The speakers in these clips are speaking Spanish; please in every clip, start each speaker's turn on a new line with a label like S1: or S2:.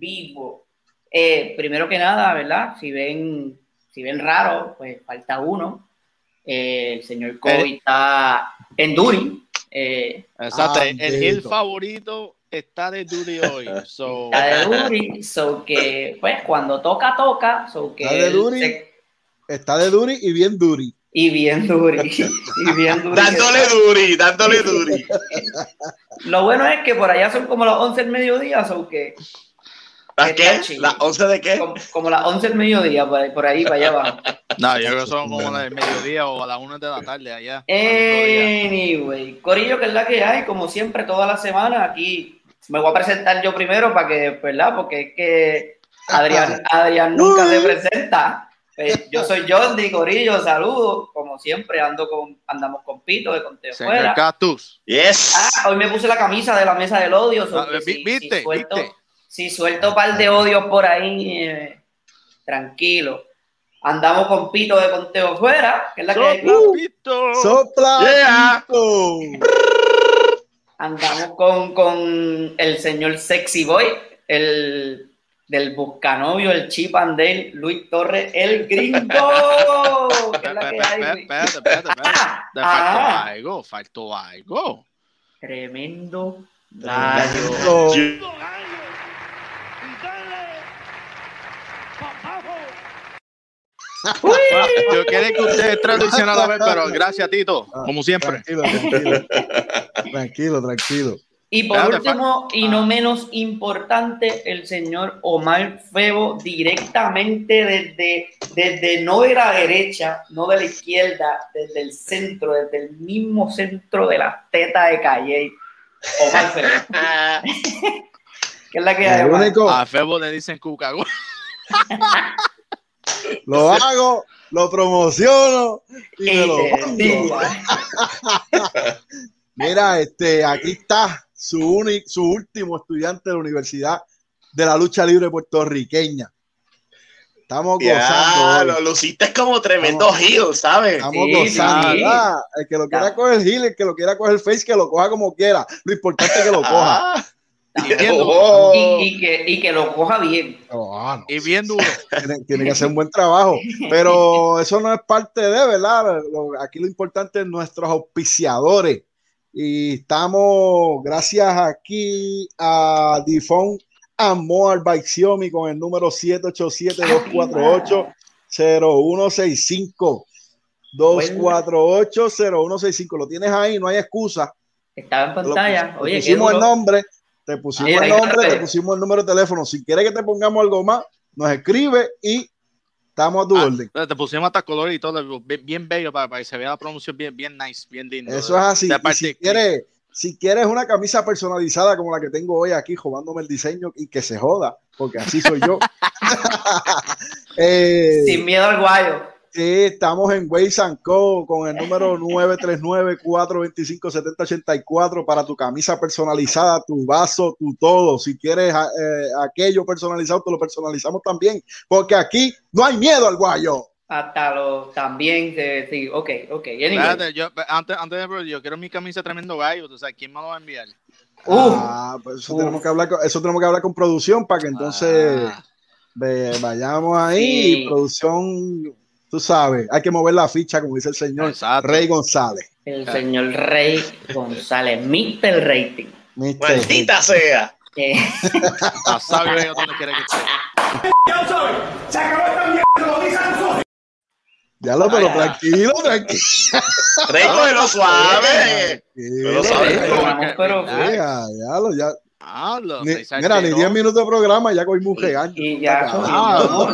S1: vivo. Eh, primero que nada, ¿verdad? Si ven, si ven raro, pues falta uno. Eh, el señor Kobe está en Duri.
S2: Eh, Exacto, el, el favorito está de Duri hoy.
S1: Está de Duri, so que, pues, cuando toca, toca. So que
S3: está de Duri, está de Duri y bien Duri.
S1: Y bien Duri. Y bien
S4: duri dándole Duri, dándole Duri.
S1: Lo bueno es que por allá son como las 11 del mediodía, so que
S4: ¿Las qué? ¿Las 11 de qué?
S1: Como, las 11 del mediodía, por ahí, por ahí para allá abajo.
S2: No, yo creo que son como las del mediodía o a las 1 de la tarde allá.
S1: Anyway, Corillo, que es la que hay, como siempre, toda la semana. Aquí me voy a presentar yo primero para que, ¿verdad? Porque es que Adrián, Adrián nunca se presenta. Eh, yo soy Jordi, Corillo, saludos. Como siempre, ando con, andamos con Pito de Conteo Fuera.
S2: Cactus.
S4: Yes.
S1: Ah, hoy me puse la camisa de la mesa del odio.
S2: Ah, ¿Viste? ¿Viste?
S1: Si suelto un par de odios por ahí, eh, tranquilo. Andamos con Pito de Conteo Fuera, que es la que hay.
S3: Pito. Sopla.
S1: Andamos con, con el señor Sexy Boy, el del Buscanovio, el Chip and Dale, Luis Torres, el gringo.
S2: Espérate, espérate, espérate. Ah, faltó ah. algo, faltó algo.
S1: Tremendo gallo.
S2: Yo quiero que ustedes tradicional a ver, pero gracias, Tito, ah, como siempre.
S3: Tranquilo, tranquilo. tranquilo,
S1: Y por último, y no menos importante, el señor Omar Febo, directamente desde, desde no de la derecha, no de la izquierda, desde el centro, desde el mismo centro de la teta de Calle. Omar Febo. ¿Qué es la que hay?
S2: A Febo le dicen cuca.
S3: lo hago, lo promociono y me lo Mira, este, aquí está su, su último estudiante de la Universidad de la Lucha Libre puertorriqueña. Estamos gozando.
S4: Lo, lo hiciste como tremendo heel, ¿sabes?
S3: Estamos gozando. Ah, el que lo quiera coger heel, el que lo quiera coger face, que lo coja como quiera. Lo importante es que lo coja. Ah.
S1: Oh. Y, que, y, que, lo coja bien.
S2: Oh, y bien duro.
S3: Tiene, que hacer un buen trabajo. Pero eso no es parte de, ¿verdad? aquí lo importante es nuestros auspiciadores. Y estamos, gracias aquí a Difon Amor by Xiaomi con el número 787-248-0165. 248-0165. Lo tienes ahí, no hay excusa.
S1: Estaba en pantalla. Oye,
S3: hicimos el nombre te pusimos el nombre, te pusimos el número de teléfono. Si quieres que te pongamos algo más, nos escribe y estamos a tu ah, orden.
S2: Te pusimos hasta color y todo, bien, bello para, que se vea la promoción bien, bien nice, bien digno.
S3: Eso es así. Si quieres, si quieres una camisa personalizada como la que tengo hoy aquí, jugándome el diseño y que se joda, porque así soy yo.
S1: Eh, Sin miedo al guayo.
S3: Sí, estamos en Waze Co con el número 939-425-7084 para tu camisa personalizada, tu vaso, tu todo. Si quieres eh, aquello personalizado, te lo personalizamos también, porque aquí no hay miedo al guayo.
S1: Hasta lo también, sí, ok, ok.
S2: yo, antes, antes de yo quiero mi camisa tremendo gallo, o sea, ¿quién me lo va a enviar?
S3: ah, pues eso tenemos que hablar con, eso tenemos que hablar con producción para que entonces ah. vayamos ahí, producción tú sabes, hay que mover la ficha, como dice el señor Rey González.
S1: El señor Rey González, Mr. Rating.
S4: Maldita sea.
S2: Sabe dónde quiere que esté.
S4: Ya soy, se acabó esta mierda,
S3: Ya lo, pero tranquilo, tranquilo.
S4: Rey, lo suave. Pero
S1: suave. Pero,
S3: ya, ya, lo, ya. mira, ni 10 minutos de programa ya cogimos un regaño.
S1: Y, ya,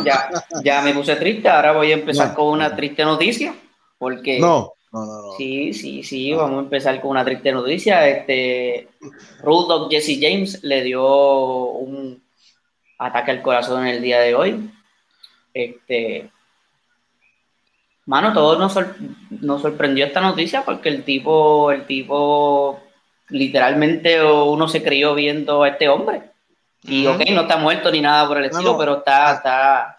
S1: ya, ya, me puse triste. Ahora voy a empezar con una triste noticia. Porque.
S3: No, no, no,
S1: Sí, sí, sí. Vamos a empezar con una triste noticia. Este. Rudolph Jesse James le dio un ataque al corazón en el día de hoy. Este. Mano, todos nos, nos sorprendió esta noticia porque el tipo, el tipo literalmente uno se crió viendo a este hombre. Y ok, no está muerto ni nada por el estilo, pero está, está,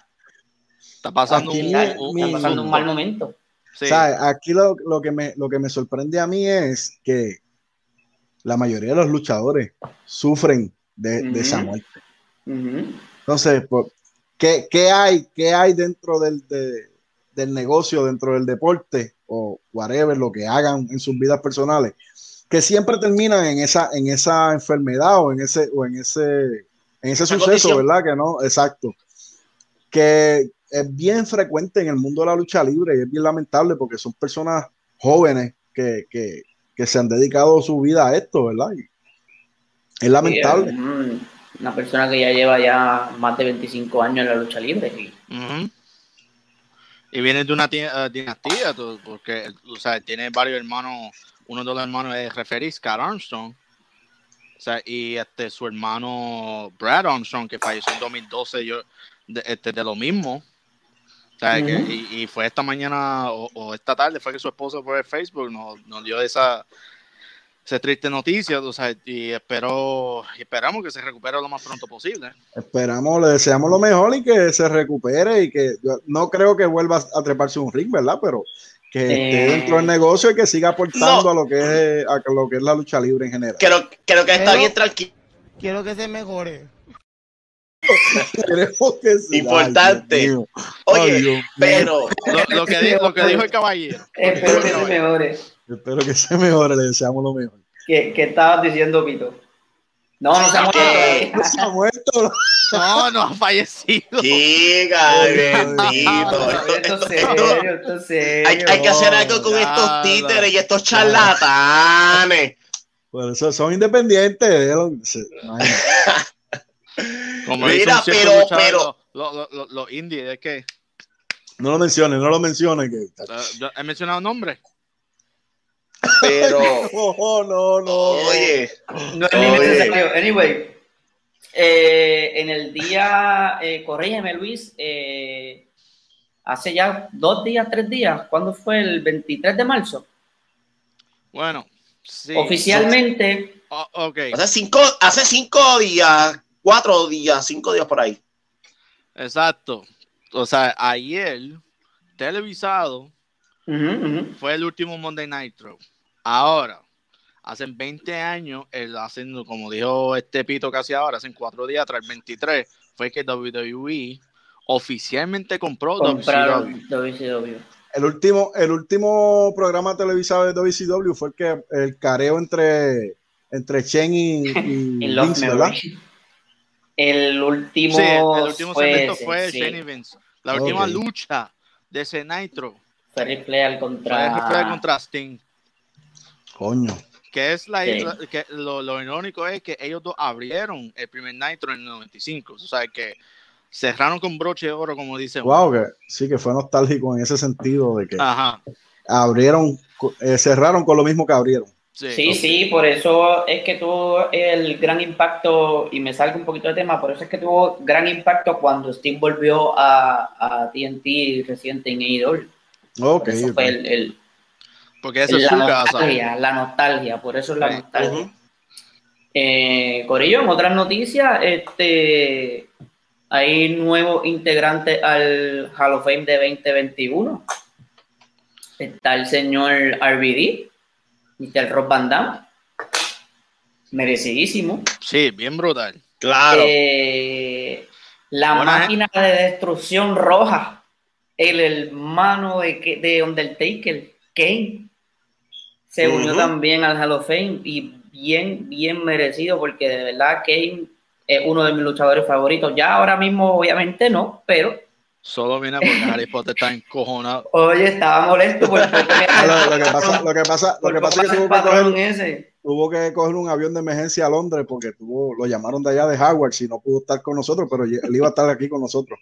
S2: está pasando,
S1: un, mal momento.
S3: Aquí lo, que me, lo que me sorprende a mí es que la mayoría de los luchadores sufren de, de esa muerte. Entonces, pues, ¿qué, qué hay, qué hay dentro del, de- del negocio, dentro del deporte o whatever, lo que hagan en sus vidas personales, que siempre terminan en esa, en esa enfermedad o en ese, o en ese, en ese suceso,
S4: condición.
S3: ¿verdad? Que no, exacto. Que es bien frecuente en el mundo de la lucha libre y es bien lamentable porque son personas jóvenes que, que, que se han dedicado su vida a esto, ¿verdad? Y es lamentable.
S1: Sí, Una persona que ya lleva ya más de 25 años en la lucha libre. y-.
S2: Y viene de una eh, dinastía, porque o sea, tiene varios hermanos. Uno de los hermanos es referee, Scott Armstrong. O sea, y este, su hermano Brad Armstrong, que falleció en 2012, yo, de, este, de lo mismo. O sea, que- y, y fue esta mañana o, o esta tarde, fue que su esposo por el Facebook nos, nos dio esa, esa triste noticia. O sea, y espero, esperamos que se recupere lo más pronto posible.
S3: Esperamos, le deseamos lo mejor y que se recupere y que yo no creo que vuelva a treparse un ring, ¿verdad? Pero que esté
S1: Eh.
S3: dentro del negocio y que siga aportando
S4: No.
S3: a lo que es a lo que es la lucha libre en general.
S4: Creo, creo que está bien tranquilo.
S5: Quiero que se mejore.
S3: Que sí.
S4: Importante.
S3: Ay.
S4: Oye,
S3: Ay,
S4: pero
S2: Lo, lo que, di- lo que dijo el caballero.
S1: Espero que se mejore.
S3: espero que se mejore, le deseamos lo mejor.
S1: ¿Qué, qué estabas diciendo, Pito? No, no se ha muerto.
S3: No se ha muerto.
S2: No, no ha fallecido.
S4: chica,
S3: Ay,
S4: bendito. Hay, hay que hacer algo con estos títeres y estos charlatanes.
S3: Por eso son independientes.
S2: Como
S4: Mira, pero- pero-
S2: Los los- los- los indies, es que.
S3: No lo menciones, no lo menciones. Que...
S2: eh, he mencionado nombres.
S4: Pero,
S3: Oh, oh, no, no.
S4: oye,
S1: No es ni
S4: Oye.
S1: necesario. Anyway, eh, en el día, eh, corrígeme Luis, eh, hace ya dos días, tres días, ¿cuándo fue? El 23 de marzo.
S2: Bueno, sí.
S1: Oficialmente,
S2: Oh, ok,
S4: hace cinco, hace cinco días, cuatro días, cinco días por ahí.
S2: exacto. O sea, ayer, televisado, fue el último Monday Nitro. Ahora, hace 20 años, el haciendo, como dijo este pito casi ahora, hace cuatro días, tras el 23, fue que WWE oficialmente compró WCW.
S1: compraron WCW.
S3: El último, el último programa televisado de WCW fue el que el careo entre, entre Chen y, y Vince, ¿verdad?
S1: El último,
S2: Sí, el último
S1: fue
S2: segmento
S1: ese,
S2: fue
S1: sí.
S2: Shane y Vince. La última lucha de ese Nitro
S1: Fue Flair
S2: fue
S1: contra...
S2: fue contra Sting.
S3: Coño.
S2: Que es la,
S1: Sí.
S2: la- que lo, lo irónico es que ellos dos abrieron el primer Nitro en el 95. O sea que cerraron con broche de oro, como dicen.
S3: Wow, que sí que fue nostálgico en ese sentido de que
S2: Ajá.
S3: abrieron, eh, cerraron con lo mismo que abrieron.
S2: Sí.
S1: Sí, sí, por eso es que tuvo el gran impacto, y me salgo un poquito de tema, por eso es que tuvo gran impacto cuando Steve volvió a, a TNT reciente en AEW.
S3: Ok,
S1: Por eso
S3: ok.
S1: fue el, el-
S2: Porque esa es
S1: la
S2: su casa.
S1: nostalgia, la nostalgia, por eso es la
S2: Sí.
S1: nostalgia. Eh, Corillo, en otras noticias, este, hay nuevo integrante al Hall of Fame de 2021. Está el señor RBD, Mr. Rob Van Damme. Merecidísimo.
S2: Sí, bien brutal.
S4: Claro.
S1: Eh, la
S2: Buena,
S1: máquina de destrucción roja, el hermano de, de Undertaker, Kane, se unió también al Hall of Fame y bien, bien merecido porque de verdad Kane es uno de mis luchadores favoritos. Ya ahora mismo obviamente no, pero
S2: Solo viene porque Harry Potter está encojonado.
S1: oye, estaba molesto por, por
S3: Lo, lo que pasa, lo que pasa, lo que pasa es que tuvo que,
S1: patrón
S3: coger,
S1: ese.
S3: tuvo que coger un avión de emergencia a Londres porque tuvo, lo llamaron de allá de Howard si no pudo estar con nosotros, pero él iba a estar aquí con nosotros.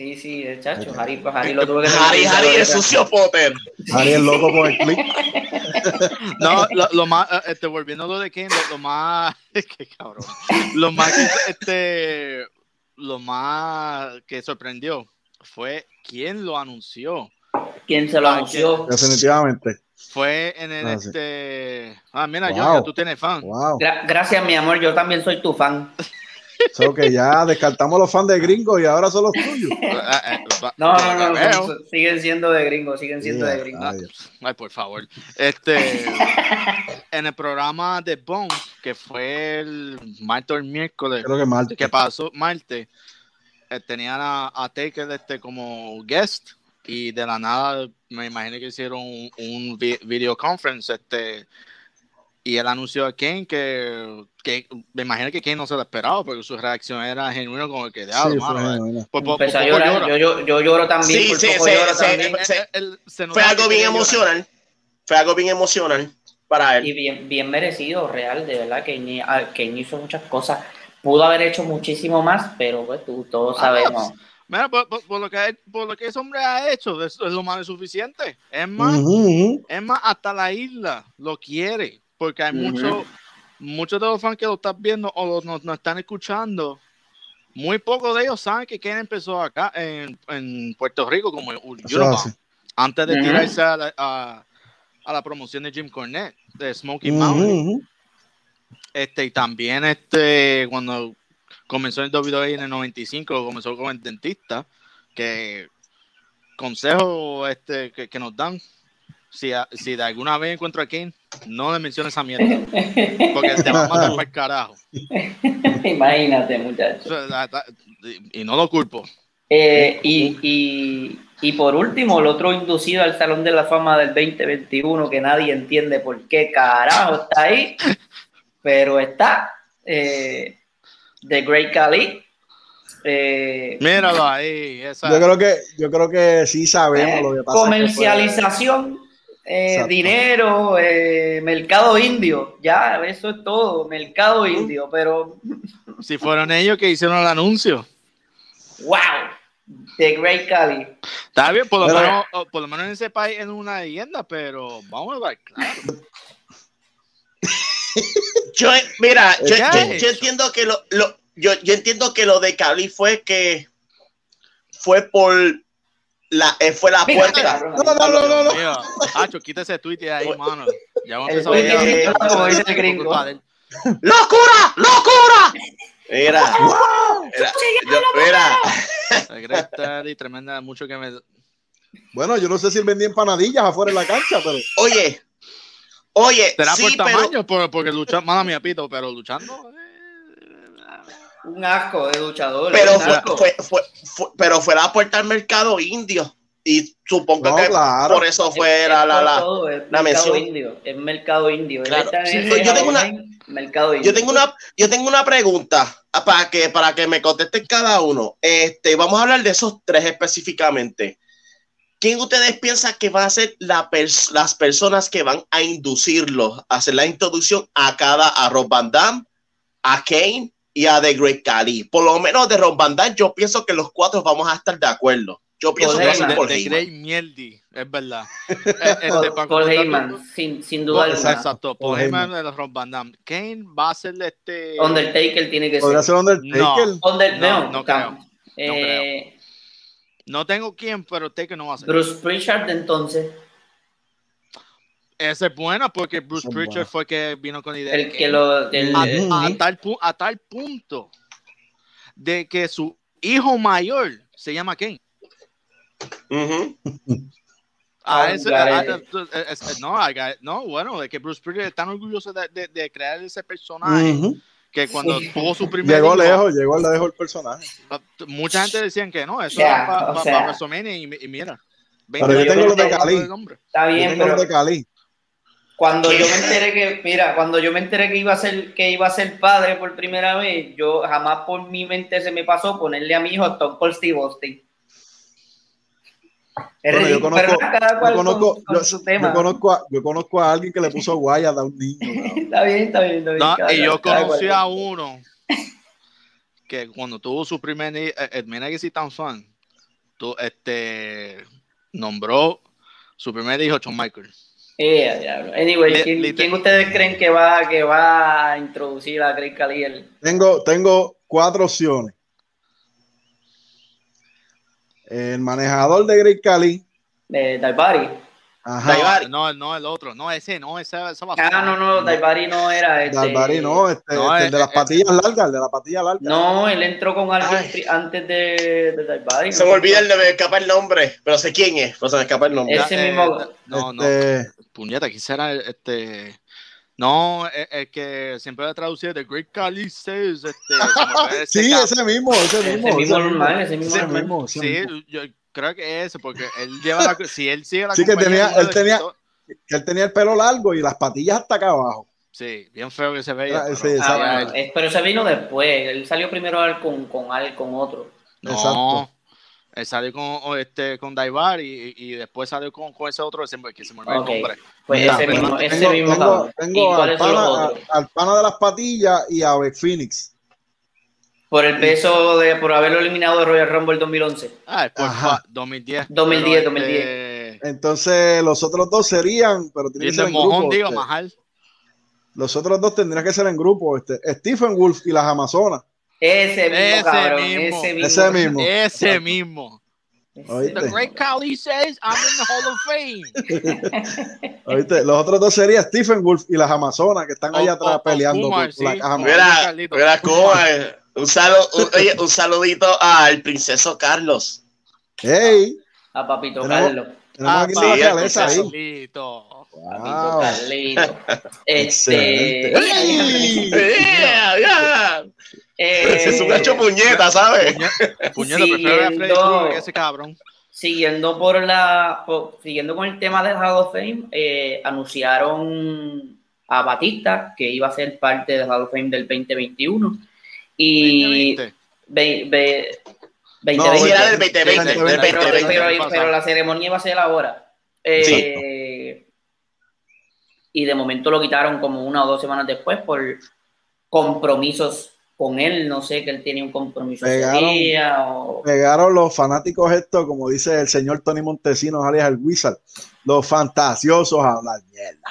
S1: Sí, sí, el chacho, Harry, pues, Harry lo tuve que
S4: Harry, Harry, el sucio Potter.
S3: Harry es loco con el clip.
S2: No, lo, lo más, eh, este, volviendo a lo de Kane, lo, lo más, qué cabrón, lo más, que, este, lo más que sorprendió fue quién lo anunció.
S1: ¿Quién se lo
S2: Ah,
S1: anunció?
S3: Definitivamente.
S2: Fue en el,
S3: Ah,
S2: este, ah, mira,
S3: Wow.
S2: yo, ya tú tienes fan.
S3: Wow.
S1: Gra- gracias, mi amor, yo también soy tu fan.
S3: So que ya descartamos los fans de gringos y ahora son los tuyos.
S2: Ah, eh,
S1: No, no, no, no, siguen siendo de gringos, siguen siendo de gringos.
S3: Ay,
S2: Ay, por favor. Este, en el programa de Bones, que fue el martes o el miércoles,
S3: Creo que martes.
S2: que pasó martes, eh, tenían a, a Taker este, como guest y de la nada me imagino que hicieron un, un vi- video conference este, y él anunció a Kane que, que me imagino que Kane no se lo esperaba porque su reacción era genuina como que de
S3: Sí, fue genuino.
S2: por, por- por
S1: Empezó a
S2: poco
S1: llorar.
S2: llora.
S1: Yo, yo, yo lloro también.
S4: Sí,
S1: por
S4: sí,
S1: poco
S4: sí,
S1: lloro
S4: sí,
S1: también.
S2: se
S4: Fue algo bien
S2: llorar.
S4: emocional. Fue algo bien emocional para
S1: Y
S4: él.
S1: bien, bien merecido, real, de verdad. que Kane hizo muchas cosas. Pudo haber hecho muchísimo más, pero pues tú, todos
S2: Ah,
S1: sabemos.
S2: Mira, por, por- por lo que, por lo que ese hombre ha hecho, es, es lo más suficiente. Es más,
S3: Ujú, ujú.
S2: es más, hasta la isla lo quiere, porque hay
S1: Ujú.
S2: muchos muchos de los fans que lo están viendo o nos, nos están escuchando. Muy pocos de ellos saben que Ken empezó acá en, en Puerto Rico como Unibomb,
S3: hace.
S2: antes de tirarse a la, a- a la promoción de Jim Cornette, de Smoky Mountain. Este, y también este, cuando comenzó en WWE en el 95, comenzó como el dentista, que consejo este, que, que nos dan, si, si de alguna vez encuentro a Kane, no le menciones esa mierda, porque te va a mandar para el carajo.
S1: Imagínate,
S2: O
S1: muchachos.
S2: sea, la- la- y, no lo culpo.
S1: Eh, y, y, y por último, el otro inducido al Salón de la Fama del 2021, que nadie entiende por qué carajo está ahí, pero está, eh, The Great Khali. Eh,
S2: Míralo ahí, esa,
S3: Yo creo que, yo creo que sí sabemos
S1: eh,
S3: lo que pasa.
S1: comercialización, eh, dinero, eh, mercado indio, ya, eso es todo, mercado indio, pero
S2: si fueron ellos que hicieron el anuncio.
S1: wow, The Great Khali.
S2: Está bien, por lo,
S3: Pero-
S2: menos, o por lo menos en ese país es una leyenda, pero vamos a ver, claro.
S4: Yo, mira, yo,
S2: ¿Qué
S4: yo- entiendo que lo, lo- yo, yo entiendo que lo de Cali fue que fue por la eh, fue la puerta.
S3: No, no, no, no, no.
S2: Mío, Hacho, quita ese tweet de ahí, mano. Ya vamos a
S1: El
S2: empezar
S1: que como dice el gringo.
S4: ¡Locura! ¡Locura! Mira, mira, yo- mira,
S2: Daddy, tremenda, mucho que me.
S3: Bueno, yo no sé si él vendía empanadillas afuera en la cancha, pero
S4: oye, oye,
S2: Será
S4: sí,
S2: por
S4: pero,
S2: tamaño, por- porque luchando, mala mía, pito, pero luchando.
S1: Un asco de luchador.
S4: pero fue, fue, fue, fue- pero fue la puerta al mercado indio y supongo
S3: No,
S4: que
S3: claro.
S4: por eso fue
S1: Es-
S4: la, la, la-
S1: todo, es
S4: la
S1: mercado
S4: mención.
S1: indio. Es mercado indio.
S4: Claro. Sí, yo tengo una-
S1: Halloween, mercado indio.
S4: Yo tengo una, yo tengo una pregunta ah, para que, para que me contesten cada uno. Este, vamos a hablar de esos tres específicamente. ¿Quién ustedes piensan que van a ser la pers- las personas que van a inducirlos a hacer la introducción a cada, a Rob Van Damme, a Kane y a The Great Khali? Por lo menos de Rob Van Damme, yo pienso que los cuatro vamos a estar de acuerdo. Yo pienso que va a ser por
S2: de
S4: Heyman.
S2: Great Mierdi, es verdad. Eh, este,
S1: Paul, Heyman, sin, sin duda alguna.
S2: Exacto,
S3: Paul
S2: Paul Heyman de los Rob Van Damme. Kane va a ser este.
S1: Undertaker tiene que ser.
S3: ser Undertaker.
S2: No.
S1: Under-
S2: No,
S1: no,
S2: no
S1: tam-
S2: creo.
S1: eh,
S2: No tengo quién, pero Taker no va a ser.
S1: Bruce Pritchard entonces,
S2: Ese es bueno porque Bruce
S3: Son
S2: Pritchard fue que vino con la idea.
S1: el que lo... el-
S2: a,
S1: el-
S2: a tal, a tal punto de que su hijo mayor se llama Kane.
S4: Ujú.
S2: A
S1: Ah,
S2: ese-
S1: garete.
S2: a- a- es- es- no, no, bueno, de que Bruce Pritchard es tan orgulloso de, de- de crear ese personaje
S3: Ujú.
S2: que cuando
S1: Sí.
S2: tuvo su primer
S3: Llegó
S2: hijo,
S3: lejos, llegó lejos el personaje.
S2: mucha gente decían que no, eso
S1: sea,
S2: era para. WrestleMania y, y mira.
S3: Pero yo
S1: tengo los de
S3: Cali.
S1: Está
S3: Yo
S1: bien,
S3: tengo
S1: pero
S3: los de Cali.
S1: Cuando
S4: ¿Qué?
S1: yo me enteré que, mira, cuando yo me enteré que iba a ser, que iba a ser padre por primera vez, yo jamás por mi mente se me pasó ponerle a mi hijo Stone Cold Steve Austin.
S3: Bueno, yo conozco- Yo conozco,
S1: con, con
S3: yo, conozco a, yo conozco a alguien que le puso guayas a un niño.
S1: Está bien, está bien, está bien.
S2: No,
S1: cada-
S2: y yo conocí a uno que cuando tuvo su primer eh, eh, mira que si tan fan, tú, este nombró su primer hijo John Michael.
S1: Eh, diablo. Anyway, ¿quién, ustedes creen que va, que va a introducir a Great Khali el-
S3: Tengo, tengo cuatro opciones. El manejador de Great Cali.
S1: de Daibari?
S3: Ajá.
S4: Daivari.
S2: No, no, el otro, no, ese, no, esa, esa
S1: Ah, no, no, Daibari no era este.
S3: Dalbari, no, este,
S2: No,
S3: este, el
S2: eh,
S3: de las
S2: eh,
S3: patillas largas, el de la patilla larga.
S1: No, él entró con algo antes de, de Daibari.
S4: Se me olvida me escapa el nombre, pero sé quién es, pero se me escapa el nombre.
S1: Ese mismo-
S2: No, no,
S3: Este,
S2: puñeta, ¿quién será este? No, es, es que siempre lo he traducido de Great says. Este, se
S3: Sí, ese mismo, ese mismo.
S1: Ese mismo normal, ese mismo
S3: ese
S1: normal.
S3: mismo, ese
S2: Sí,
S3: mismo.
S2: yo creo que ese, porque él lleva la. Si él sigue la
S3: Sí, que tenía- él
S2: de
S3: tenía-
S2: escritor-
S3: él tenía el pelo largo y las patillas hasta acá abajo.
S2: Sí, bien feo que se veía.
S3: Era-
S2: pero-
S3: sí,
S1: Ah, bueno, pero ese vino después. Él salió primero con, con, con otro.
S2: No,
S3: Exacto.
S2: Él salió con, este, con Daivar y, y después salió con, con ese otro que se, que se me olvidó el nombre.
S1: Pues ese mismo, ese
S3: tengo,
S1: mismo
S3: tengo-
S1: cabrón.
S3: tengo
S1: ¿Y
S3: al, pana,
S1: otros?
S3: a- al pana de las patillas y a Beck Phoenix.
S1: Por el peso de, por haberlo eliminado de Royal Rumble 2011.
S2: Ah, después
S3: Ajá.
S2: fue 2010.
S1: 2010,
S2: Pero,
S1: 2010.
S2: este,
S3: Entonces, los otros dos serían, pero tienen que ser en
S2: mojón,
S3: grupo.
S2: digo,
S3: este. Los otros dos tendrían que ser en grupo. Este, Stephen Wolf y las Amazonas.
S1: Ese mismo
S2: Ese
S1: cabrón.
S2: mismo.
S1: Ese mismo.
S3: Ese mismo.
S2: Ese mismo. The Great Khali says I'm in the Hall of Fame.
S3: ¿Oíste? Los otros dos serían Stephen Wolf y las Amazonas que están allá
S2: O-
S3: atrás
S2: o- o
S3: peleando
S2: Kumar,
S3: por, por la
S2: sí.
S3: caja.
S2: Mira.
S4: Mira, cómo es. Un, saludo, un, oye, un saludito al princeso Carlos.
S3: ¡Ey!
S1: A Papito
S3: Tenemos-
S1: Carlos.
S3: Tenemos
S2: Ah,
S3: aquí
S4: sí.
S2: Carlito.
S1: Papito
S3: Wow.
S1: Carlito.
S3: Excelente.
S1: Este.
S4: Yeah, yeah.
S1: Eh,
S4: Es un hecho puñeta, ¿sabes?
S2: Puñeta,
S1: Siguiendo-
S2: que ese cabrón.
S1: siguiendo por la por- siguiendo con el tema del Hall of Fame eh, anunciaron a Batista que iba a ser parte del Hall of Fame del 2021 y
S2: 2020.
S1: ve- ve-
S3: No,
S1: 2020.
S4: Sí, era del 2020, del
S1: pero,
S4: 2020.
S1: pero- pero la ceremonia iba a ser ahora Eh,
S3: Sí.
S1: y de momento lo quitaron como una o dos semanas después por compromisos con él no sé que él tiene un compromiso
S3: Pegaron.
S1: día o
S3: Pegaron los fanáticos esto, como dice el señor Tony Montesinos, alias el Wizard, los fantasiosos a hablar mierda,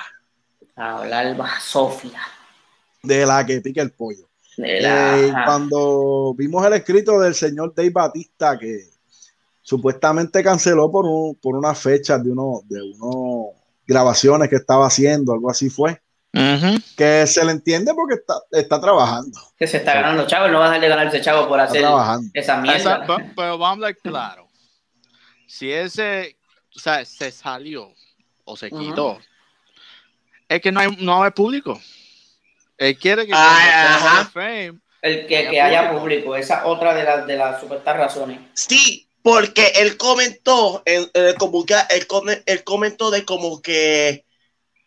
S1: a hablar Sofía
S3: de la que pica el pollo.
S1: de la-
S3: Eh, cuando vimos el escrito del señor Dave Batista que supuestamente canceló por, un, por una fecha de uno de uno grabaciones que estaba haciendo, algo así fue, que se le entiende porque está, está trabajando,
S1: que se está ganando chavo, él no va a dejar de ganarse chavo por hacer
S3: trabajando.
S1: esa mierda.
S2: pe- pero vamos a hablar claro. Si ese, o sea, se salió o se quitó, es que no hay, no hay público. Él quiere que
S4: ajá.
S2: Of Fame,
S1: El que,
S2: haya
S1: que haya
S2: público.
S1: público, esa otra de las de las supuestas razones.
S4: Sí, porque él comentó, comunica- él, come- él comentó de como que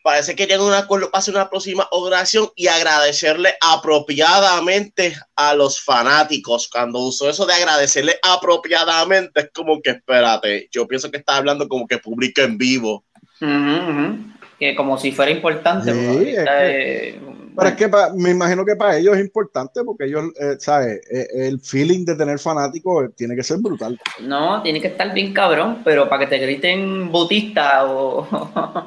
S4: parece que llegan a un acuerdo para hacer una próxima oración y agradecerle apropiadamente a los fanáticos. Cuando usó eso de agradecerle apropiadamente, es como que espérate, yo pienso que está hablando como que público en vivo.
S1: Que como si fuera importante.
S3: Sí, es que-
S1: eh,
S3: Pero es que pa- me imagino que para ellos es importante porque ellos, eh, ¿sabes? Eh, el feeling de tener fanáticos eh, tiene que ser brutal.
S1: no, tiene que estar bien cabrón, pero para que te griten botista o.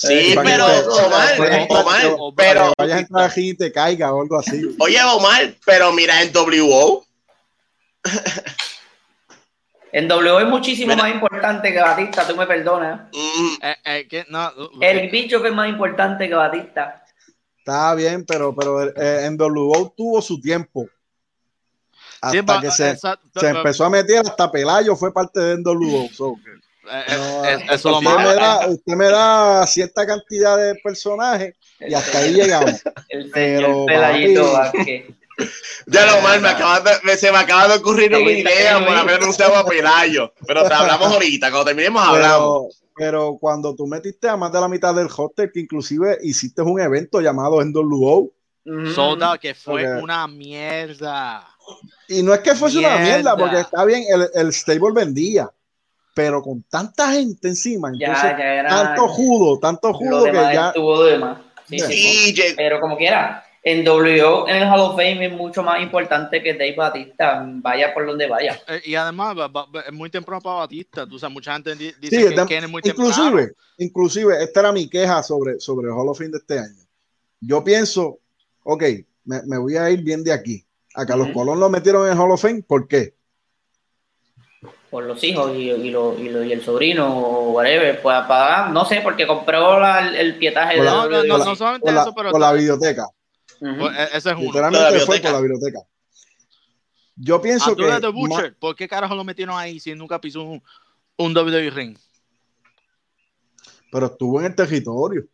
S4: Sí,
S1: Eh,
S4: pero
S3: te-
S4: Omar, Omar, pero
S3: que vayas a entrar aquí y te caiga o algo así.
S4: oye Omar, pero mira en WO.
S1: en W es muchísimo
S4: Mira.
S1: más importante que Batista, tú me perdonas.
S4: mm,
S2: eh, eh, no,
S1: El bicho que es más importante que Batista.
S3: Está bien, pero, pero eh, en WO tuvo su tiempo. Hasta
S2: Sí,
S3: que se, se empezó a meter, hasta Pelayo fue parte de NWO. So,
S2: eh, eh,
S3: no,
S2: eh, eso es lo
S3: usted, me
S2: malo.
S3: da, usted me da cierta cantidad de personajes y hasta ahí llegamos.
S1: El
S3: Pero, papi.
S4: Ya lo mal, me acaba de- me- se me acaba de ocurrir una idea por haber anunciado a Pelayo. Pero te hablamos ahorita, cuando terminemos hablamos.
S3: Pero, pero cuando tú metiste a más de la mitad del hotel, que inclusive hiciste un evento llamado NWO,
S2: Out, que fue una mierda.
S3: y no es que fuese una
S2: Mierda.
S3: porque está bien, el, el stable vendía, pero con tanta gente encima,
S1: Ya,
S3: entonces
S1: ya era.
S3: tanto judo, tanto judo que ya.
S1: estuvo de más. Sí, Pero como quiera, en WO, en el Hall of Fame es mucho más importante que Dave Batista, vaya por donde vaya.
S2: Eh, y además, va- va- va- es muy temprano para Batista. Tú sabes, mucha gente di- dice
S3: Sí,
S2: que
S3: tem-
S2: Ken es muy temprano.
S3: inclusive, inclusive, esta era mi queja sobre, sobre el Hall of Fame de este año. Yo pienso, ok, me, me voy a ir bien de aquí. A Carlos
S1: Ujú.
S3: Colón lo metieron en el Hall of Fame, ¿por qué?
S1: Por los hijos y, y, lo- y, lo- y el sobrino o whatever, pues pagar, no sé, porque compró la- el, el pietaje
S3: Por
S1: de
S3: la-
S2: No, no, no, solamente
S3: Por la,
S2: eso, pero
S3: por la
S2: pues, e- ese es uno.
S3: Literalmente fue por la biblioteca. Yo pienso que.
S2: Butcher, ¿por qué carajo lo metieron ahí si nunca pisó un, un WWE ring?
S3: pero estuvo en el territorio.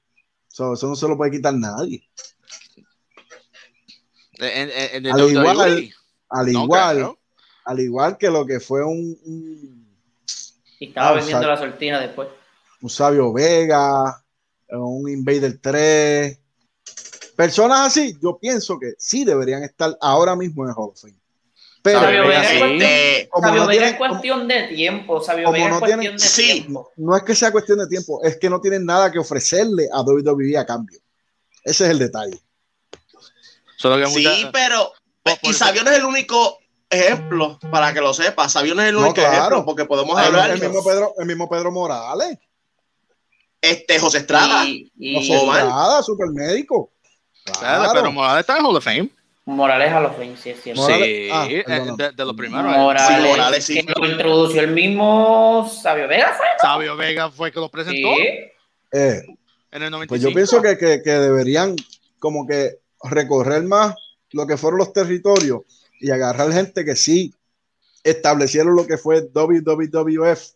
S3: So, eso no se lo puede quitar nadie.
S2: En- en- en el
S3: Al
S2: WWE.
S3: igual- Al
S2: No
S3: igual,
S2: creo.
S3: al igual que lo que fue un, un,
S1: Y estaba
S3: Ah,
S1: vendiendo
S3: o
S1: la sortija después.
S3: un Sabio Vega, un Invader 3. Personas así, yo pienso que sí deberían estar ahora mismo en el Hall of Fame. Pero
S1: Sabio
S2: Vega
S1: es cuestión-
S3: como
S1: Sabio
S3: no
S1: Vega
S3: tienen-
S1: es cuestión de tiempo. Sabio Vega
S3: no
S1: es cuestión
S3: tienen-
S1: de
S4: Sí.
S1: tiempo.
S3: no es que sea cuestión de tiempo, es que no tienen nada que ofrecerle a WWE a cambio. Ese es el detalle.
S2: Solo que
S4: sí,
S2: mucha-
S4: pero. Y Sabio no es el único ejemplo, para que lo sepas. Sabio no es el
S3: No,
S4: único
S3: claro.
S4: ejemplo, porque podemos hablar
S3: el mismo Pedro, el mismo Pedro Morales,
S4: este José Estrada.
S1: Y, y
S3: José. Estrada, supermédico. Claro.
S2: Pero Morales está en Hall of Fame.
S1: Morales a los 20, sí, es cierto.
S2: Sí,
S3: ah,
S2: eh, de, de los primeros. eh.
S1: Morales,
S4: Sí, Morales, sí.
S1: que lo introdució el mismo Sabio Vega, ¿fue?
S2: Sabio Vega fue que lo presentó
S1: Sí.
S3: Eh,
S2: en el 95.
S3: pues yo pienso que, que- que deberían como que recorrer más lo que fueron los territorios y agarrar gente que sí establecieron lo que fue WWF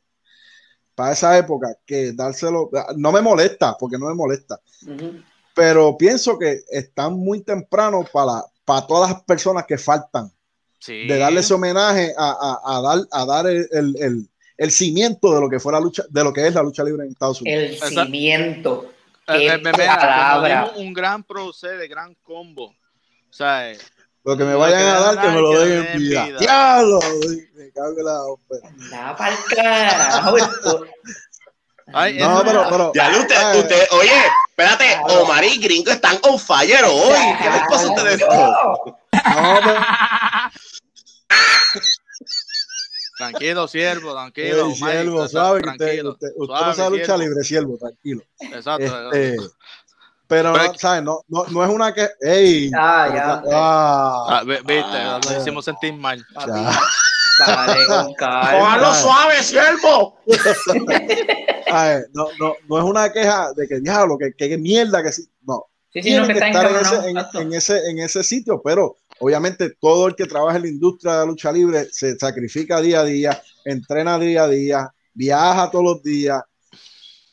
S3: para esa época, que dárselo, no me molesta, porque no me molesta,
S1: Ujú.
S3: Pero pienso que están muy temprano para, para todas las personas que faltan,
S2: Sí.
S3: de darle ese homenaje a, a- a dar, a dar el, el- el- el cimiento de lo que fue la lucha, de lo que es la lucha libre en Estados Unidos.
S1: El cimiento.
S2: Eh, eh, mira, un gran procede, gran combo. O sea, eh,
S3: Lo que me
S2: Lo
S3: vayan
S2: que
S3: a dar, que me lo den en vida.
S2: vida.
S3: ¡Diablo! Me cago en la ópera.
S1: Da pa'l carajo.
S2: Ay,
S3: No, pero, pero.
S4: Ya usted,
S3: ay,
S4: usted, oye, espérate,
S1: Claro.
S4: Omar y Gringo están on fire hoy. ¿Qué les pasa a ustedes
S3: no, pero-
S2: tranquilo, siervo, tranquilo. Omar,
S3: siervo, suave, que usted, usted, usted
S2: suave,
S3: no sabe lucha
S2: siervo.
S3: libre, siervo, tranquilo.
S2: Exacto.
S3: Este, pero,
S2: Pero
S3: no, ¿sabes? No, no, no es una que. ¡Ey!
S1: Ah, ya.
S3: ah,
S2: Ah, viste,
S3: Ah.
S2: lo hicimos sentir mal.
S1: Con calma.
S4: Cójalo suave, siervo.
S3: No, no, no es una queja de que diablo, que, que, mierda, que sí. No,
S1: Sí, sí, no, que
S3: estar en ese, en ese, en ese sitio, pero obviamente todo el que trabaja en la industria de la lucha libre se sacrifica día a día, entrena día a día, viaja todos los días,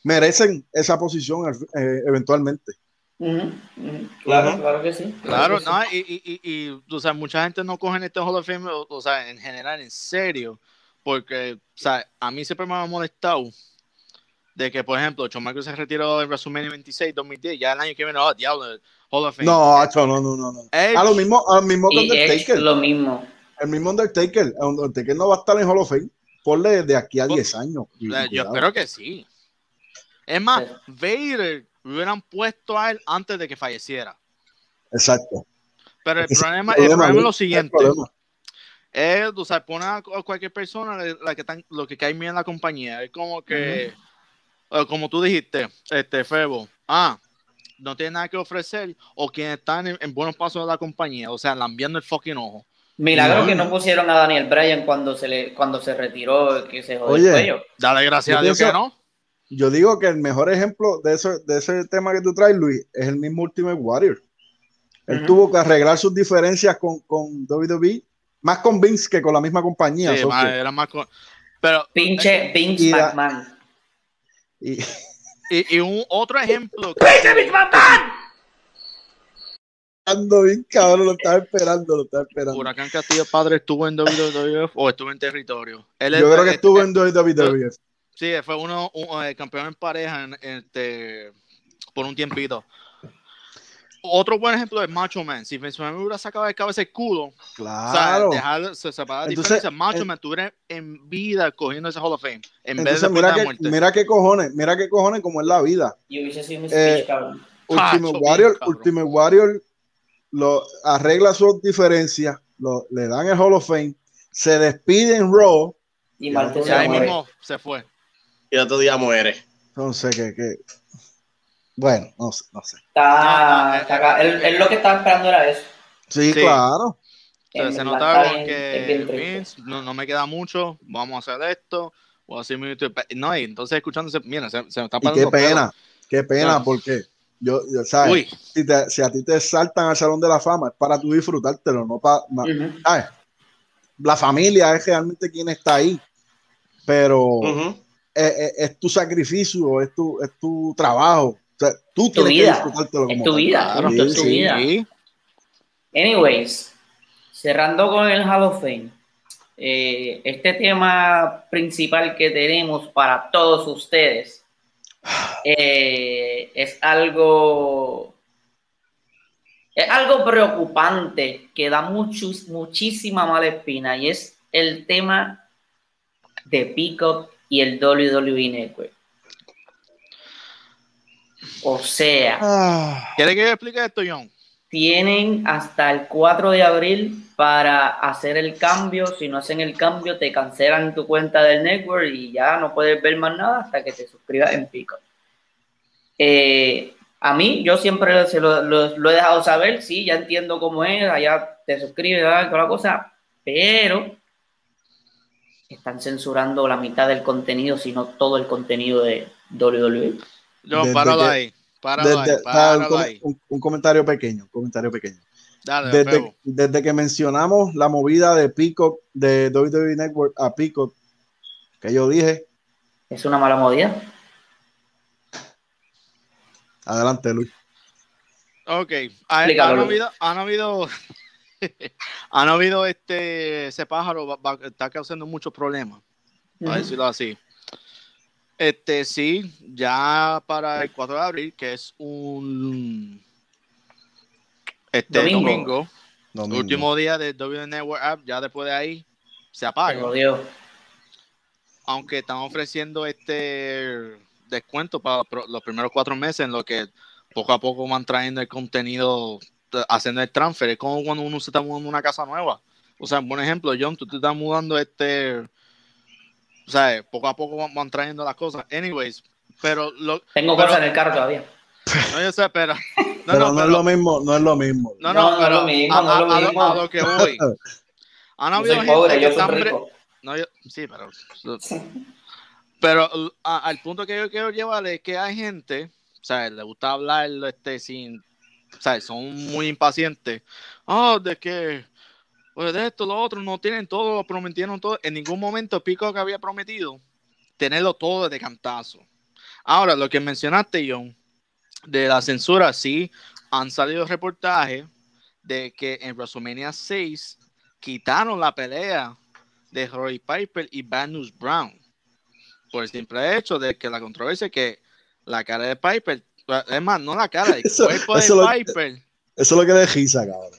S3: merecen esa posición eh, eventualmente.
S1: Claro, claro que sí.
S2: Claro,
S1: que
S2: no, y, y, y, y, o sea, mucha gente no coge este Hall of Fame, o, o sea, en general, en serio, porque, o sea, a mí siempre me ha molestado de que, por ejemplo, Michaels se retiró en WrestleMania 26, 2010, ya el año que viene, oh, diablo, Hall of Fame.
S3: No, no, no, no, no.
S2: Edge,
S3: A lo mismo, a lo mismo que Undertaker.
S1: lo mismo.
S3: El mismo Undertaker. Undertaker no va a estar en Hall of Fame. Ponle de aquí a
S2: Por-
S3: 10 años. Y-
S2: eh, yo
S3: cuidado.
S2: espero que sí. Es más,
S1: Sí.
S2: Vader hubieran puesto a él antes de que falleciera.
S3: Exacto.
S2: Pero el
S3: es
S2: problema,
S3: el problema,
S2: problema es lo siguiente. es, o sea, pone a cualquier persona la que tan- lo que cae bien en la compañía. Es como que, como tú dijiste, este Febo, ah, no tiene nada que ofrecer, o quienes están en, en buenos pasos de la compañía, o sea, lambiendo el fucking ojo.
S1: Milagro
S3: No.
S1: que no pusieron a Daniel Bryan cuando se le cuando se retiró, que se jodió
S3: Oye.
S1: el cuello.
S2: Dale gracias a Dios
S3: pienso-
S2: que no.
S3: Yo digo que el mejor ejemplo de, eso, de ese tema que tú traes, Luis, es el mismo Ultimate Warrior. Él tuvo que arreglar sus diferencias con, con WWE, más con Vince que con la misma compañía.
S2: Sí, más- era más con- Pero,
S1: Pinche Vince
S3: y
S1: McMahon.
S3: y-
S2: y, y un otro ejemplo. que-
S3: ando bien cabrón, lo estaba esperando, lo estaba esperando.
S2: Huracán Castillo Padre estuvo en WWF o estuvo en territorio. Él es-
S3: Yo creo que
S2: eh,
S3: estuvo
S2: eh,
S3: en WWF.
S2: Sí, fue uno un, eh, campeón en pareja en- este, por un tiempito. Otro buen ejemplo es Macho Man. Si Vince McMahon hubiera sacado de cabeza el culo, o
S3: Claro.
S2: sea, dejar se separar la
S3: Entonces,
S2: diferencia, Macho
S3: en-
S2: Man estuviera en vida cogiendo ese Hall of Fame en vez de
S3: mira
S2: después de la
S3: que,
S2: muerte.
S3: mira qué cojones, mira qué cojones como es la vida.
S1: Y hubiese sido un
S3: Eh,
S1: cabrón.
S3: Ultimate Warrior,
S2: cabrón.
S3: Ultimate Warrior lo arregla sus diferencias, lo, le dan el Hall of Fame, se despide en Raw,
S1: Y
S2: Y
S1: se
S2: ahí mismo se fue.
S4: Y otro día muere.
S3: entonces que, que bueno, no sé, no sé.
S1: Está, está acá. Él, él lo que estaba esperando era eso.
S3: Sí,
S2: Sí.
S3: claro.
S2: Entonces,
S1: En
S2: se notaba que. Vince, no, no me queda mucho, vamos a hacer esto, o así. No, y entonces escuchándose, mira, se, se me está
S3: Y
S2: parando
S3: qué
S2: pelos.
S3: pena, qué pena, porque yo, yo, ¿sabes?
S2: Uy,
S3: Si, te- si a ti te saltan al Salón de la Fama, es para tú disfrutártelo, no para... ¿sabes? La familia es realmente quien está ahí, pero es, es- es tu sacrificio, es tu, es tu trabajo. sea, tú
S1: Tu
S3: tienes
S1: vida.
S3: que
S1: Es tu vida, es tu
S3: sí,
S1: vida. Anyways, cerrando con el Hall of Fame, eh, este tema principal que tenemos para todos ustedes eh, es algo es algo preocupante que da muchos, muchísima mala espina y es el tema de Peacock y el WWE Network. O sea,
S3: Ah,
S2: ¿Quieres que yo explique esto, John?
S1: tienen hasta el 4 de abril para hacer el cambio. Si no hacen el cambio, te cancelan tu cuenta del network y ya no puedes ver más nada hasta que te suscribas en Pico. Eh, a mí, yo siempre se lo, lo- lo he dejado saber, sí, ya entiendo cómo es, allá te suscribes, toda la cosa, pero están censurando la mitad del contenido, si no todo el contenido de WWE.
S3: Desde
S2: páralo
S3: que-
S2: ahí. Páralo
S3: desde-
S2: ahí.
S3: ah, un,
S2: ahí.
S3: un- un comentario pequeño, un comentario pequeño.
S2: Dale,
S3: Desde, desde que mencionamos la movida de Peacock, de WWE Network a Peacock, que yo dije,
S1: Es una mala movida.
S3: adelante Luis.
S2: Ok, habido, han habido, han habido este, ese pájaro va- va- está causando muchos problemas, para decirlo así. Este, sí, ya para el 4 de abril, que es un este
S1: Domingo.
S2: domingo,
S3: Domingo.
S2: último día de W Network App, ya después de ahí se apaga. aunque están ofreciendo este descuento para los primeros cuatro meses en lo que poco a poco van trayendo el contenido, haciendo el transfer. Es como cuando uno se está mudando a una casa nueva. O sea, buen ejemplo, John, tú te estás mudando este, o sea, poco a poco van, van trayendo las cosas. Anyways, pero lo,
S1: Tengo
S2: Pero-
S1: cosas en el carro todavía.
S2: no yo sé, pero, no,
S3: pero
S2: no,
S3: no, es lo mismo, no es lo mismo.
S2: no,
S1: No,
S2: no,
S1: no es
S2: pero
S1: lo mismo,
S2: a,
S1: no es lo
S2: a- a lo-
S1: mismo.
S2: a lo que voy. Han
S1: Yo
S2: habido
S1: soy
S2: gente
S1: pobre,
S2: que están. No, yo, sí, pero. Pero a- al punto que yo quiero llevar es que hay gente, o sea, le gusta hablar este, sin. Son muy impacientes. Oh, de que. Pues de esto, lo otro, no tienen todo, lo prometieron todo. En ningún momento Pico que había prometido tenerlo todo de cantazo. Ahora, lo que mencionaste, John, de la censura, sí, han salido reportajes de que en WrestleMania 6 quitaron la pelea de Roy Piper y News Brown. Por el simple hecho de que la controversia que la cara de Piper, es más, no la cara, el
S3: Eso-
S2: cuerpo de
S3: eso lo-
S2: Piper.
S3: Eso es lo que de risa, cabrón.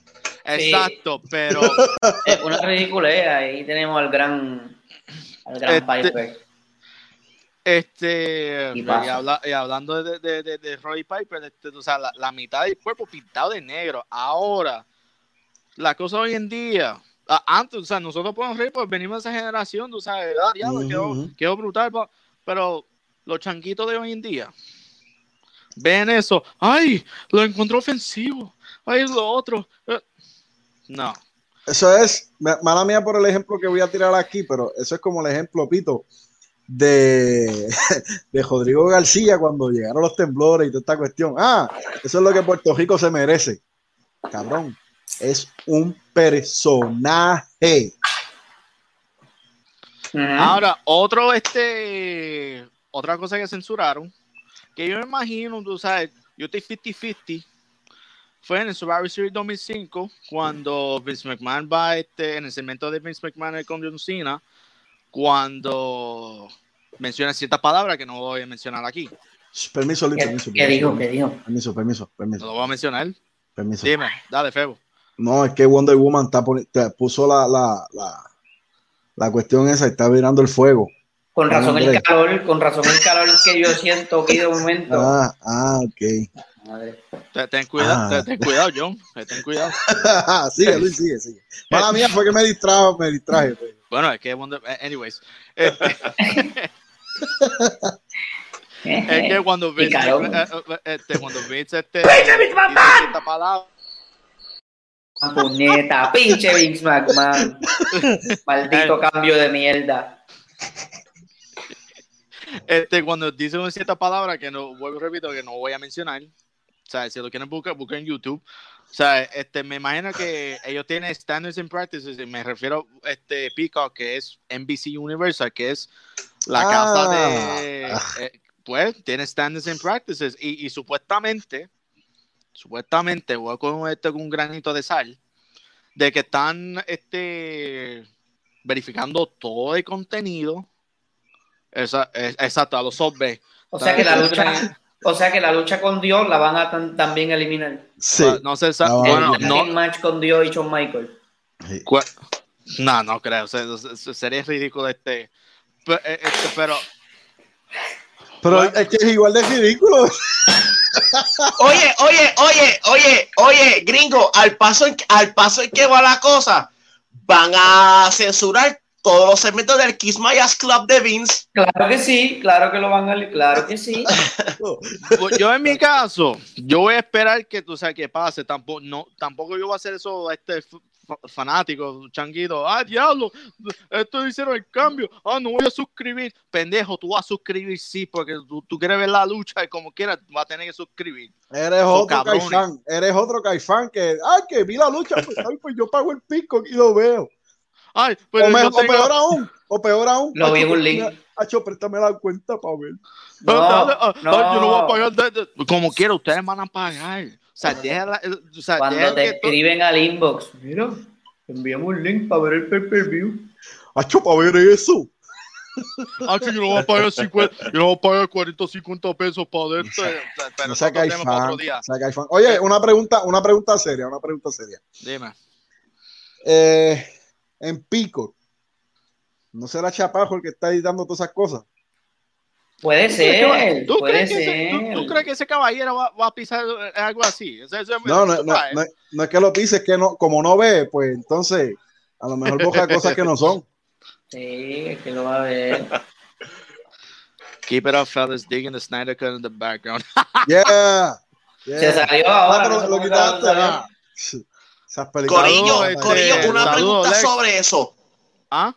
S2: Exacto, pero
S1: Es una ridiculez. Ahí tenemos al gran, al gran
S2: Este-
S1: Piper.
S2: este
S1: Y
S2: habla- y hablando de, de, de, de Roy Piper, este, o sea, la, la mitad del cuerpo pintado de negro. Ahora, la cosa hoy en día, antes, o sea, nosotros podemos reír porque venimos de esa generación, tú sabes, ah, quedó, quedó brutal, pa- pero los changuitos de hoy en día ven eso, ay, lo encontró ofensivo, ay, lo otro. eh, No,
S3: Eso es, ma- mala mía por el ejemplo que voy a tirar aquí, pero eso es como el ejemplo, Pito, de, de Rodrigo García cuando llegaron los temblores y toda esta cuestión. Ah, eso es lo que Puerto Rico se merece. Cabrón, es un personaje.
S2: Ahora, otro, este, otra cosa que censuraron, que yo me imagino, tú sabes, yo estoy 50-50, fue en el Survivor Series 2005, cuando Vince McMahon va, este, en el segmento de Vince McMahon con John Cena, cuando menciona ciertas palabras que no voy a mencionar aquí.
S3: Permiso, Luis,
S1: ¿Qué,
S3: permiso.
S1: qué dijo?
S3: permiso,
S1: ¿Qué dijo?
S3: Permiso, permiso,
S2: No
S3: permiso,
S2: lo voy a mencionar.
S3: permiso.
S2: Dime, dale, Febo.
S3: No, es que Wonder Woman está poni- te puso la, la, la, la cuestión esa, está virando el fuego.
S1: Con razón el calor, con razón el calor que yo siento aquí de momento.
S3: Ah, ah, ok.
S1: Madre.
S2: Ten, ten cuidado,
S3: Ah.
S2: ten, ten cuidado, John. Ten cuidado.
S3: sigue, Luis, sigue, sigue. Mala mía fue que me distrajo, me distraje. pues.
S2: Bueno, es que, eh, anyways, este, Es que cuando Vince, eh, eh, este, cuando Vince este, dice esta palabra,
S1: Puñeta, pinche Vince McMahon. Maldito cambio de mierda.
S2: Este, cuando dice una cierta palabra que no, vuelvo repito, que no voy a mencionar, o sea, si lo quieren buscar, busquen en YouTube. O sea, este, me imagino que ellos tienen standards and practices, y me refiero a este Peacock, que es NBC Universal, que es la
S3: Ah.
S2: casa de,
S3: Ah.
S2: eh, pues tiene standards and practices y, y supuestamente, supuestamente, voy a coger esto con un granito de sal, de que están este, verificando todo el contenido. Esa, es- exacto, a los software.
S1: O sea que la lucha, o sea que la lucha con Dios la van a tan- también eliminar.
S3: Sí.
S2: No sé,
S3: No,
S2: bueno,
S1: el
S2: no,
S1: match con Dios y.
S3: Sí.
S2: Cu- No, no creo. sería ridículo este. Eh, este, Pero,
S3: Pero es que es igual de ridículo.
S4: Oye, oye, oye, oye, oye, gringo, al paso en, al paso en que va la cosa, van a censurar todos los segmentos del Kiss My Ass Club de Vince.
S1: Claro que sí, claro que lo van a, claro que sí.
S2: pues, yo en mi caso, yo voy a esperar que tú sabes que pase. Tampoco, no, tampoco yo voy a hacer eso este f- fa- fanático, changuito. Ah, diablo, esto hicieron el cambio. Ah, no voy a suscribir. Pendejo, tú vas a suscribir, sí, porque tú, tú quieres ver la lucha y como quieras, vas a tener que suscribir.
S3: Eres
S2: Son
S3: otro caifán. Eres otro caifán que, ay, que vi la lucha. Pues, ay, pues yo pago el pico y lo veo.
S2: Ay, pero
S3: o, me- o
S2: tengo-
S3: peor aún, o peor aún.
S1: Lo vi en un link.
S3: préstame- Acho, préstame la cuenta para ver.
S1: No,
S2: ah,
S1: no.
S2: yo no voy a pagar. de- de- Como quiera, ustedes van a pagar. O sea, o sea,
S1: Cuando
S2: deja
S1: te escriben al inbox, mira, te enviamos un link para ver el pay-per-view.
S3: Acho, para ver eso.
S2: Que yo no voy a pagar 50, yo no voy a pagar 40 o 50 pesos para ver esto. Pero
S3: No
S2: día.
S3: sea caifán. Oye, una pregunta, una pregunta seria, una pregunta seria.
S2: Dime.
S3: Eh, en Pico, ¿no será Chapajo el que está editando todas esas cosas?
S1: Puede ser,
S2: ¿Tú
S1: puede
S2: crees, que ese,
S1: ser.
S2: tú, tú crees que ese caballero va, va a pisar algo así?
S3: No, no, no, no, no es que lo pise, es que no, como no ve, pues entonces a lo mejor coja cosas que no son.
S1: Sí, es que lo va a ver.
S2: Keep it up, fellas. Digging the Snyder Cut in the background.
S3: Yeah.
S1: Se salió
S3: Ah,
S1: ahora.
S3: pero lo quitaste.
S1: Salió.
S3: Esas películas.
S4: Corillo,
S2: Saludos, este,
S4: Corillo, una pregunta
S2: Lex.
S4: sobre eso.
S2: ¿Ah?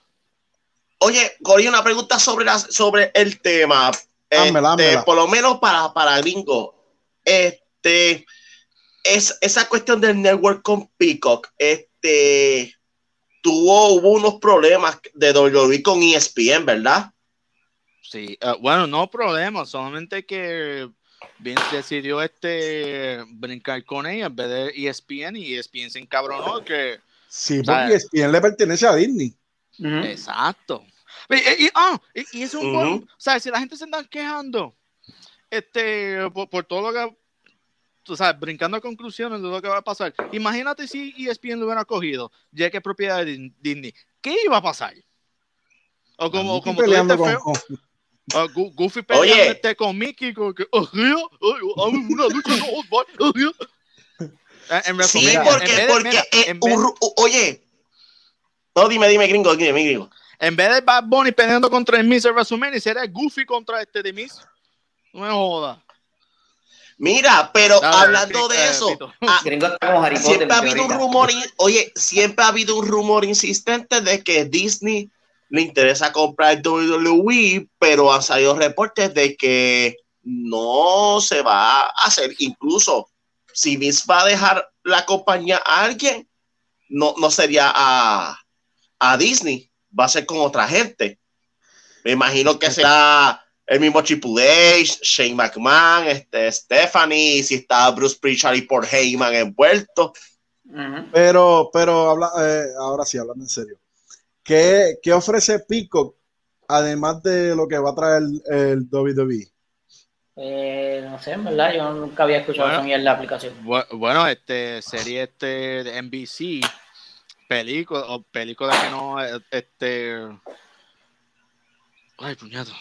S4: Oye, Corillo, una pregunta sobre, la- sobre el tema. Este, por lo menos para, para gringo. Este, es, esa cuestión del network con Peacock, este, tuvo, hubo unos problemas de WWE con ESPN, ¿verdad?
S2: Sí, eh, bueno, no problema, solamente que Vince decidió este brincar con ella en vez de ESPN y ESPN se encabronó que
S3: Sí, porque ESPN le pertenece a Disney.
S2: Exacto. Y, y- ah, y- y es un buen- o sea, si la gente se está quejando este por, por todo lo que tú sabes, brincando a conclusiones de lo que va a pasar. Imagínate si ESPN lo hubiera cogido, ya que es propiedad de Disney. ¿Qué iba a pasar? O como, como tú
S3: peleando
S2: dijiste,
S3: con-
S2: feo,
S3: con-
S2: Gu- Goofy peleando
S4: Oye.
S2: este con Mickey con que "Ah, río, ay, ah, una lucha hold back, ah, río". En
S4: Sí,
S2: WrestleMania, en
S4: porque,
S2: de-
S4: porque
S2: mira,
S4: eh,
S2: en vez-
S4: oye, no, dime, dime, gringo, dime, gringo.
S2: en vez de Bad Bunny peleando contra el en WrestleMania, sería Goofy contra este de Miz. No me jodas.
S4: Mira, pero
S2: Dale,
S4: hablando de eso,
S2: Pito.
S4: ah, siempre ha habido un rumor, oye, siempre ha habido un rumor insistente de que Disney le interesa comprar WWE, pero han salido reportes de que no se va a hacer. Incluso si Vince va a dejar la compañía a alguien, no, no sería a, a Disney, va a ser con otra gente. Me imagino que será el mismo Triple H, Shane McMahon, este, Stephanie, si está Bruce Pritchard y Paul Heyman envuelto.
S3: Pero, pero habla, eh, ahora sí, hablando en serio. ¿Qué, qué ofrece Pico además de lo que va a traer el, el WWE?
S1: Eh, no sé, en verdad, yo nunca había escuchado
S2: Bueno.
S1: eso en la aplicación.
S2: Bu- Bueno, este serie este de NBC, película o película que no este ay puñado.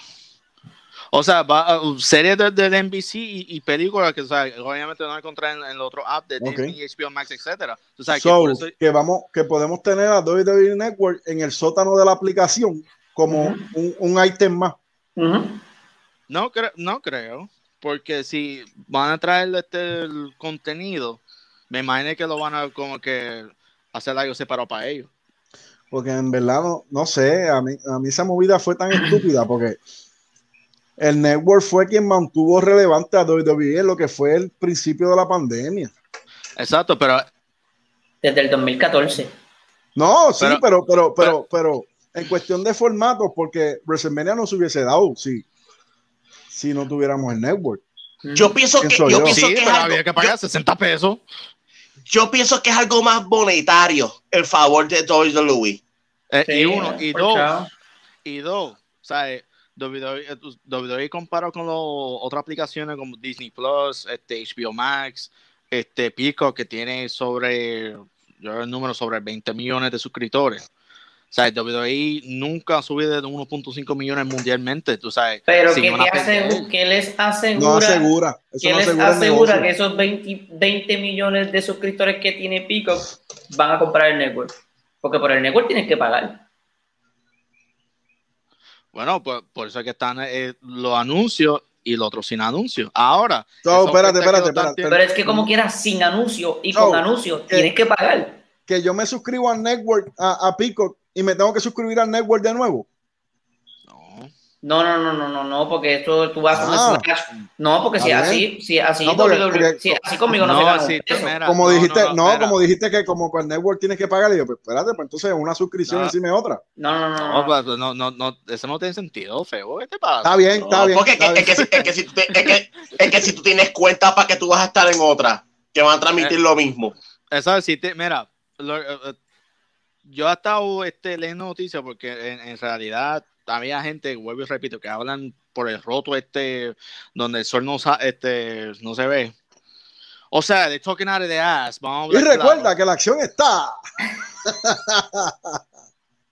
S2: O sea, va uh, serie de, de NBC y, y películas que o sea, obviamente no van a encontrar en, en el otro app de. Disney, HBO Max, etcétera. O sea, que
S3: So,
S2: por eso-
S3: que vamos, que podemos tener a WWE Network en el sótano de la aplicación como
S1: Ujú.
S3: un, un ítem más.
S1: Ujú.
S2: no creo, no creo, porque si van a traer este el contenido, me imagino que lo van a como que hacer algo separado para ellos.
S3: Porque en verdad no, no sé, a mí, a mí esa movida fue tan estúpida porque el network fue quien mantuvo relevante a WWE en lo que fue el principio de la pandemia.
S2: Exacto, pero
S1: Desde el 2014.
S3: No, sí,
S2: Pero-
S3: pero, pero, pero, pero, en cuestión de formatos, porque WrestleMania no se hubiese dado, sí. si no tuviéramos el network.
S4: Yo pienso que, yo
S3: yo.
S4: pienso
S2: Sí,
S4: que es
S2: pero
S4: algo,
S2: había que pagar 60 pesos.
S4: yo, pienso que es algo más monetario el favor de WWE.
S2: Eh,
S1: Sí,
S2: y uno, y dos, y dos, ¿sabes? WWE, eh, tú- WWE comparado con las otras aplicaciones como Disney Plus, este, HBO Max, este Pico, que tiene sobre, yo el número sobre 20 millones de suscriptores. O sea, WWE nunca ha subido de 1.5 millones mundialmente, tú sabes.
S1: Pero
S2: sin
S1: ¿qué,
S2: una
S1: te qué les asegura?
S3: No asegura. Eso
S1: ¿Qué
S3: no
S1: les
S3: asegura el
S1: que esos 20, 20 millones de suscriptores que tiene Peacock van a comprar el network? Porque por el network tienes que pagar.
S2: Bueno, pues por eso es que están eh, los anuncios y los otros sin anuncios. Ahora,
S3: No, espérate, espérate, espérate.
S1: Pero es que como quieras, sin anuncio y
S3: No,
S1: con anuncio,
S3: que-
S1: tienes que pagar.
S3: Que yo me suscribo al network, a, a Peacock, y me tengo que suscribir al network de nuevo.
S2: No.
S1: No, no, no, no, no, porque esto tú vas a
S3: Ah.
S1: un slash. No, porque si
S3: Está
S1: así, si así,
S3: No, porque-
S1: WWE
S3: porque-
S1: si así conmigo no,
S2: No,
S1: se gana
S2: sí,
S3: Como
S2: no,
S3: dijiste, no,
S2: no, no,
S3: como dijiste que como con el network tienes que pagar, y yo, pues espérate, pues entonces una suscripción
S2: No.
S3: encima de otra.
S1: No, no, no.
S2: No,
S1: no.
S2: pues, no, no, no, eso no tiene sentido, feo. ¿Qué te pasa?
S3: Está bien, está bien.
S4: porque
S3: está
S4: es, que, es, que,
S3: bien.
S4: si- es, que si tú te- es, que, es que si tú tienes cuenta para que tú vas a estar en otra, que van a transmitir
S2: Eh.
S4: lo mismo.
S2: Eso sí, te- mira, lo- eh, eh, yo he estado este, leyendo noticias porque en, en realidad había gente, vuelvo y repito, que hablan por el roto este, donde el sol no, sa- este, no se ve. O sea, de talking out of the ass, vamos a
S3: Y recuerda
S2: claro.
S3: que la acción está.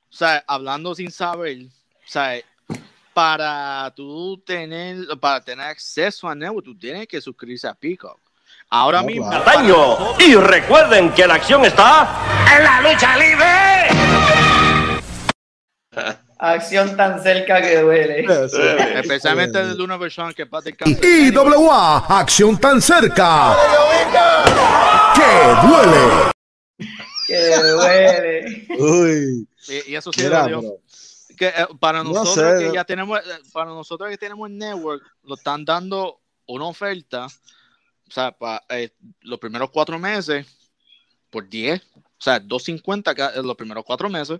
S2: O sea, hablando sin saber, o sea, para tú tener, para tener acceso a Network, tú tienes que suscribirse a Peacock. Ahora mismo,
S6: Y recuerden que la acción está en la lucha libre.
S1: Acción tan cerca que duele.
S2: Especialmente de una persona que pasa
S7: IWA, acción tan cerca. Que duele.
S1: Que duele.
S3: Uy,
S2: Y, y eso sí
S3: mira,
S2: dolió.
S3: bro.
S2: Que, eh, para
S3: No
S2: nosotros
S3: sé.
S2: que ya tenemos, eh, para nosotros que tenemos el network, lo están dando una oferta, o sea, para los primeros cuatro meses por 10, o sea, 250 ca- eh, los primeros cuatro meses.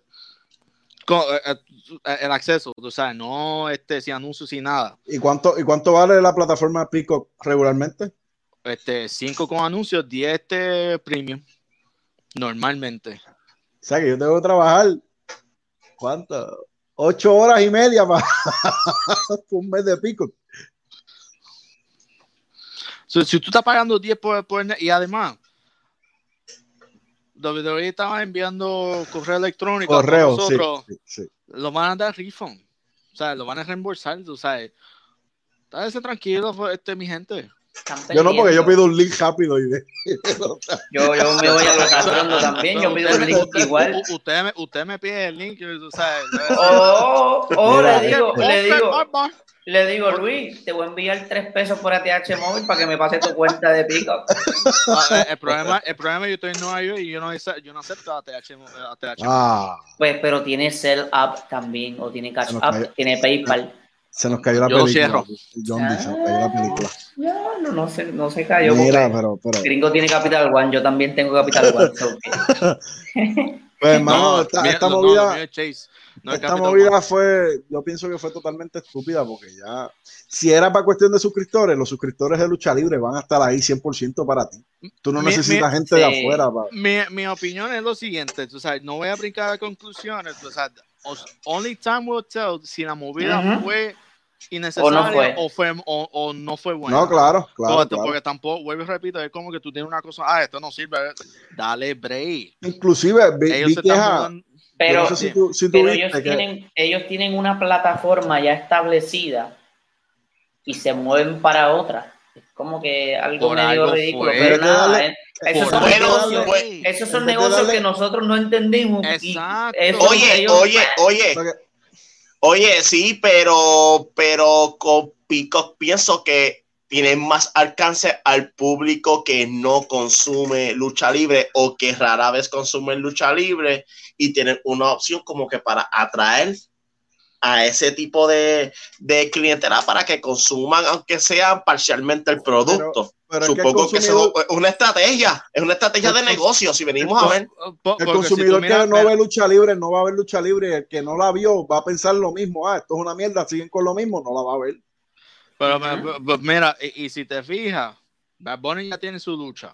S2: Con, eh, eh, el acceso, o sea, no este sin anuncios sin nada.
S3: ¿Y cuánto, ¿Y cuánto vale la plataforma Peacock regularmente?
S2: Este, 5 con anuncios, 10 este premium. Normalmente.
S3: O sea que yo tengo que trabajar. ¿Cuánto? Ocho horas y media para un mes de.
S2: So, si tú estás pagando 10 por, por y además WWE estaba enviando correo electrónico a
S3: Correo, sí,
S2: nosotros,
S3: sí, sí.
S2: lo van a dar refund. O sea, lo van a reembolsar, tú sabes. Estáse tranquilo, este, mi gente.
S3: Yo no, porque yo pido un link rápido y de-
S1: Yo, yo me voy arrastrando también. Yo pido el link igual.
S2: Usted me, usted me pide el link, sabes.
S1: Oh, oh,
S3: Mira.
S1: le digo, le digo, le digo, Luis, te voy a enviar tres pesos por ATH móvil para que me pase tu cuenta de Peacock.
S2: Ah, eh, el, problema, el problema yo estoy en Nueva York y yo no, yo no acepto ATH. ATH.
S3: Ah,
S1: Pues, pero tiene Cell App también, o tiene Cash
S3: nos
S1: App, tiene PayPal.
S3: Se nos cayó la
S2: Yo
S3: película.
S2: cierro.
S3: John D, se nos cayó la película.
S1: No, no, no se, no se cayó.
S3: Mira, pero, pero.
S1: Gringo tiene Capital One, yo también tengo Capital One.
S3: Pues, hermano,
S2: No,
S3: esta,
S2: mira,
S3: esta
S2: no,
S3: movida.
S2: Chase, no es
S3: Esta movida
S2: One.
S3: fue, yo pienso que fue totalmente estúpida porque ya, si era para cuestión de suscriptores, los suscriptores de lucha libre van a estar ahí 100% para ti. Tú no
S2: Mi-
S3: necesitas
S2: mi-
S3: gente de
S1: sí.
S3: afuera. para-
S2: Mi, mi opinión es lo siguiente, tú sabes, no voy a brincar a conclusiones, tú sabes, only time will tell si la movida
S1: Ujú.
S2: fue innecesaria
S1: O no fue.
S2: o, fue, o, o no fue buena.
S3: No, claro, claro.
S2: porque,
S3: claro.
S2: porque tampoco, vuelvo y repito, es como que tú tienes una cosa, ah, esto no sirve, dale break.
S3: Inclusive vi,
S2: Ellos
S3: vi
S2: se
S3: que
S2: están
S1: Pero,
S3: no sé si tú, si tú
S1: pero ellos,
S3: que-
S1: tienen, ellos tienen una plataforma ya establecida y se mueven para otra. Como que algo
S2: Por
S1: medio
S2: algo
S1: ridículo,
S2: fue.
S1: pero nada, eh, esos son
S4: Bueno,
S1: negocios,
S4: pues,
S1: esos son negocios que nosotros no
S2: Exacto.
S1: eso
S4: Oye,
S1: ellos-
S4: oye, oye, oye, sí, pero, pero con Peacock pienso que tienen más alcance al público que no consume lucha libre o que rara vez consume lucha libre y tienen una opción como que para atraer a ese tipo de, de clientela para que consuman, aunque sea parcialmente el producto.
S3: pero es que el
S4: Supongo que, eso
S3: consumidor,
S4: es una estrategia, es una estrategia de negocio. Si venimos a ver,
S3: el
S2: si
S3: consumidor
S2: miras-
S3: que no ve lucha libre, no va a ver lucha libre. El que no la vio va a pensar lo mismo. Ah, esto es una mierda, siguen con lo mismo, no la va a ver.
S2: Pero me- pues mira, y, y si te fijas, Bad Bunny ya tiene su lucha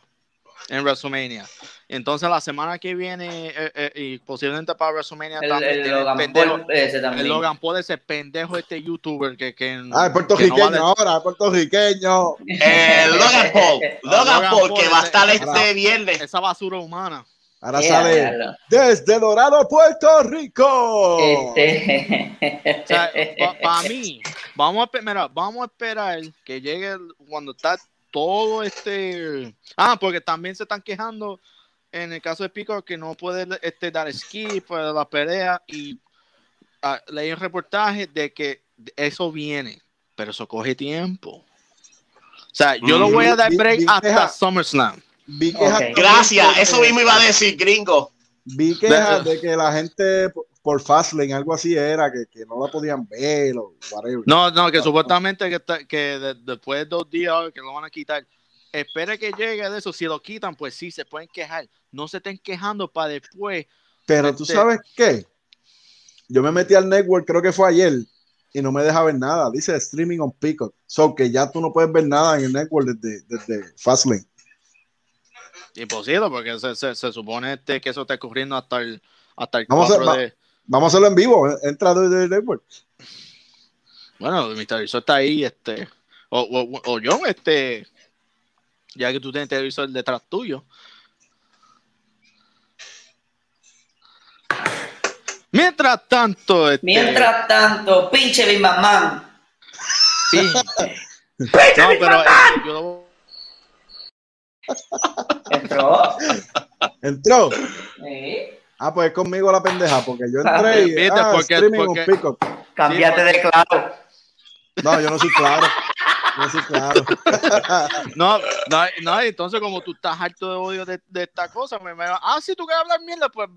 S2: en WrestleMania. Entonces la semana que viene eh, eh, y posiblemente para WrestleMania
S1: El,
S2: también
S1: el Logan
S2: pendejo-
S1: Paul, ese también.
S2: el Logan Paul ese pendejo este youtuber que, que
S3: Ah, es
S2: que no
S3: puertorriqueño
S2: vale-
S3: ahora, es puertorriqueño.
S4: Eh, Logan Paul. Logan
S2: Logan
S4: Paul,
S2: Paul,
S4: que va a estar este viernes.
S2: esa basura humana.
S3: Ahora
S1: Ya,
S3: sale desde Dorado, Puerto Rico.
S1: Este...
S2: O sea, para mí, vamos a, mira, vamos a esperar que llegue cuando está todo este. Ah, porque también se están quejando en el caso de Pico que no puede este, dar skip para la pelea y ah, leí un reportaje de que eso viene, pero eso coge tiempo. O sea, yo lo voy a dar
S3: Vi-
S2: break
S3: vi-
S2: hasta
S3: deja-
S2: SummerSlam.
S3: Vi
S1: Ok.
S3: quejas también
S4: Gracias, eso mismo iba a decir, gringo.
S3: Vi quejas de que la gente por- Fastlane, algo así era, que, que no la podían ver o whatever.
S2: No, no, que supuestamente que, que de- después de dos días que lo van a quitar. Espere que llegue de eso. Si lo quitan, pues sí, se pueden quejar. No se estén quejando para después.
S3: Pero tú
S2: Este-
S3: sabes qué? Yo me metí al network, creo que fue ayer, y no me deja ver nada. Dice streaming on Peacock. So que ya tú no puedes ver nada en el network desde, desde Fastlane.
S2: Imposible, porque se, se, se supone este, que eso está ocurriendo hasta el, hasta el
S3: Vamos a-
S2: 4
S3: va-
S2: de.
S3: Vamos a hacerlo en vivo. Entra desde el network.
S2: Bueno, mi televisor está ahí, este. O, o, o yo, este. Ya que tú tienes televisor detrás tuyo. Mientras tanto, este,
S1: Mientras tanto, pinche Big Man.
S2: pinche. No, pero eh, yo lo-
S1: Entró.
S3: Entró.
S1: Sí.
S3: Ah, pues es conmigo la pendeja, porque yo entré y ah,
S2: porque-
S3: streaming.
S1: Cambiate de claro.
S3: No, yo no soy claro. No soy claro.
S2: No, no, no, entonces como tú estás harto de odio de, de esta cosa, me, me ah, si tú quieres hablar mierda, pues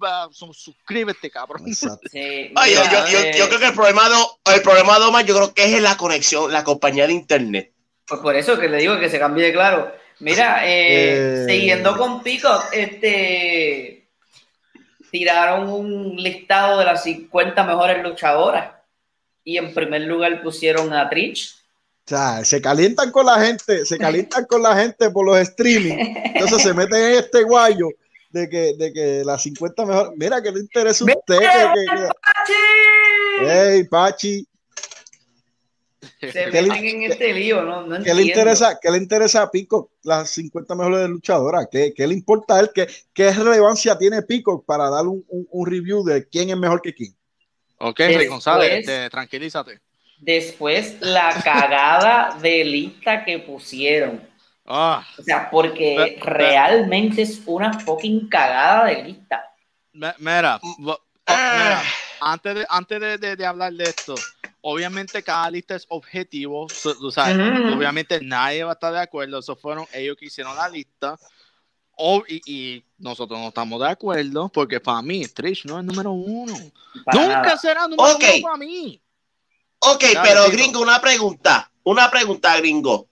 S2: suscríbete, cabrón.
S3: Exacto.
S1: Sí,
S4: Ay, yo,
S1: mira,
S4: yo, yo, yo creo que el problema, de, el problema de Omar, yo creo que es en la conexión, la compañía de internet.
S1: Pues por eso que le digo que se cambie de claro. Mira, eh,
S3: Eh.
S1: siguiendo con Peacock, este tiraron un listado de las 50 mejores luchadoras. Y en primer lugar pusieron a Trish.
S3: O sea, se calientan con la gente, se calientan con la gente por los streaming. Entonces se meten en este guayo de que, de que las 50 mejor. Mira, que le interesa a usted. Que, que-
S1: ¡Pachi!
S3: que- Ey, Pachi,
S1: Se
S3: ¿Qué le-
S1: meten en este lío, no, no
S3: ¿qué le interesa, qué le interesa a Pico las 50 mejores luchadoras? ¿Qué, qué le importa a él? ¿Qué, qué relevancia tiene Pico para dar un, un- un review de quién es mejor que quién?
S2: Ok, Rey González, este, tranquilízate.
S1: Después, la cagada de lista que pusieron.
S2: Ah,
S1: O sea, porque
S2: ve-
S1: realmente es una fucking cagada de lista.
S2: me- mira, vo-
S4: Ah.
S2: mira, antes, de, antes de, de- de hablar de esto, obviamente cada lista es objetivo, so- o sea,
S1: Ujú.
S2: obviamente nadie va a estar de acuerdo, eso fueron ellos que hicieron la lista, O- y, y nosotros no estamos de acuerdo, porque para mí Trish no es número uno.
S1: Para
S2: Nunca
S1: nada.
S2: será número
S4: Ok.
S2: uno para mí.
S4: Ok,
S2: Dale,
S4: pero gringo, una pregunta. Una pregunta, gringo.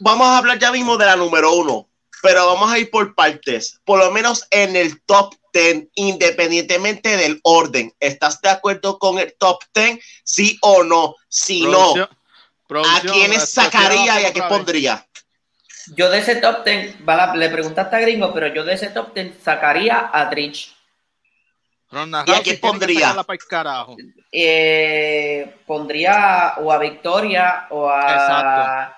S4: Vamos a hablar ya mismo de la número uno, pero vamos a ir por partes. Por lo menos en el top 10, independientemente del orden. ¿Estás de acuerdo con el top 10? ¿Sí o no? Si
S2: Producción-
S4: no, ¿a quiénes sacaría y a qué pondría?
S1: Yo de ese top 10, va, le preguntaste a Gringo, pero yo de ese top 10 sacaría a Trish.
S2: Ronda
S4: ¿Y a
S2: Rousey
S4: quién pondría?
S1: Eh, pondría o a Victoria o a.
S2: Exacto.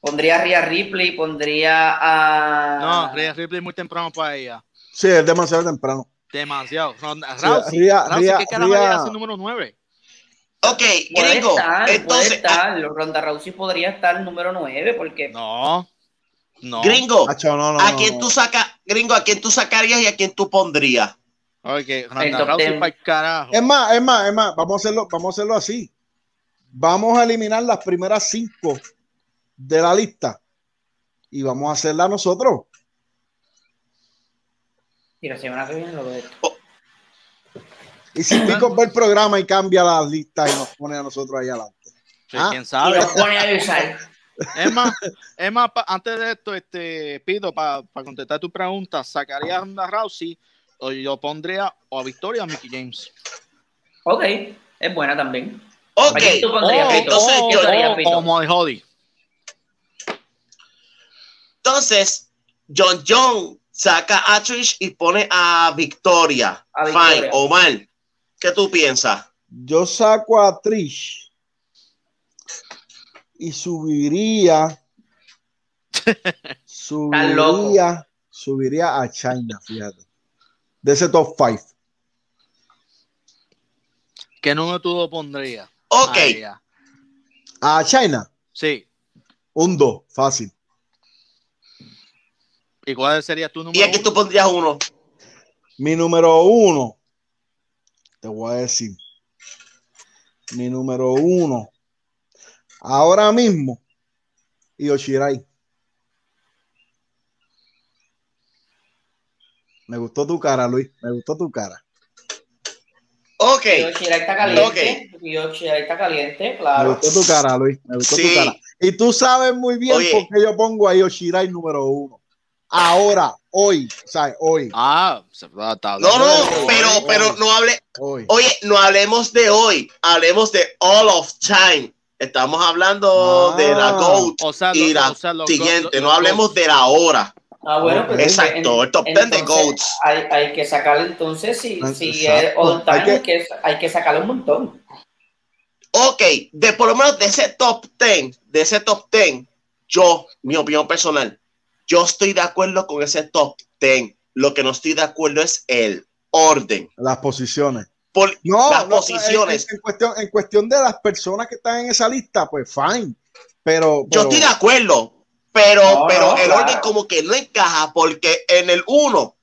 S1: Pondría a Rhea Ripley, pondría a.
S2: No, Rhea Ripley es muy temprano para ella.
S3: Sí, es demasiado temprano.
S2: Demasiado. Ronda
S3: Sí,
S2: Rousey,
S3: Rhea-
S2: Rousey,
S3: Rhea-
S2: ¿qué carajo
S3: Rhea-
S2: hace número 9?
S4: Ok,
S1: Puede
S4: gringo.
S1: estar, puede
S4: Entonces,
S1: estar. Ronda Rousey podría estar número 9 porque.
S2: No. No.
S4: gringo,
S3: Macho, no, no,
S4: ¿a
S3: no,
S4: quién
S3: no.
S4: tú sacas, gringo, a quién tú sacarías y a quién tú pondrías?
S2: Ok,
S1: El
S2: Ronda
S1: top
S2: Rousey
S1: ten.
S2: para el carajo.
S3: Es más, es más, es más, vamos a hacerlo, vamos a hacerlo así. Vamos a eliminar las primeras cinco de la lista y vamos a hacerla nosotros.
S1: Y la semana que viene lo de esto.
S3: Y si Pico ve el programa y cambia la lista y nos pone a nosotros ahí adelante.
S2: Sí,
S3: Ah,
S2: ¿Quién
S1: Y
S2: sabe?
S1: lo pone a usar.
S2: Es más, es más pa- antes de esto, este, pido para contestar tu pregunta, ¿sacaría a Ronda Rousey o yo pondría o a Victoria o a Mickey James?
S1: Ok, es buena también.
S4: Ok,
S1: ¿A quién tú pondrías,
S2: O-
S1: Pito?
S4: entonces
S2: o-
S1: ¿Quién
S4: yo-
S1: pondrías,
S2: o-
S1: Pito?
S2: o Molly Holly.
S4: entonces John John saca a Trish y pone a Victoria.
S1: A Victoria.
S4: Fine, Omar, ¿qué tú piensas?
S3: Yo saco a Trish y subiría. subiría, subiría a China, fíjate. De ese top 5.
S2: ¿Qué número tú lo pondrías?
S4: Ok.
S3: A China,
S2: Sí.
S3: un 2, fácil.
S2: ¿Y cuál sería tu
S4: y
S2: número?
S4: aquí
S2: uno?
S4: tú pondrías uno.
S3: Mi número uno, te voy a decir. Mi número uno, ahora mismo, Yoshirai. Me gustó tu cara, Luis. Me gustó tu cara.
S4: Ok,
S1: Yoshirai está caliente. Yoshirai está caliente,
S3: Me
S1: claro.
S3: gustó tu cara, Luis. Me gustó
S4: Sí.
S3: tu cara. Y tú sabes muy bien
S4: Oye.
S3: por qué yo pongo a Yoshirai número uno. Ahora, hoy, ¿sabes? Hoy,
S2: Ah, se está está
S4: no, no, pero, pero no hable,
S3: hoy.
S4: oye, no hablemos de hoy, hablemos de all of time. Estamos hablando
S3: Ah.
S4: de la GOAT
S2: O sea,
S4: y
S2: lo-
S4: la
S2: o sea,
S4: siguiente, no hablemos de la hora.
S1: Ah, bueno, pues
S4: Exacto, el top 10 de GOATs.
S1: Hay, hay que sacarle entonces, si, si es all time,
S3: Hay que-
S1: hay que, hay que sacarle un montón.
S4: Ok, de por lo menos de ese top 10, de ese top 10, yo, mi opinión personal, yo estoy de acuerdo con ese top 10. Lo que no estoy de acuerdo es el orden.
S3: Las posiciones.
S4: Por
S3: No,
S4: las
S3: no,
S4: posiciones.
S3: En, en cuestión, en cuestión de las personas que están en esa lista, pues fine. Pero,
S4: Yo estoy de acuerdo, pero,
S1: No,
S4: pero
S1: no,
S4: el
S1: claro.
S4: orden como que no encaja porque en el 1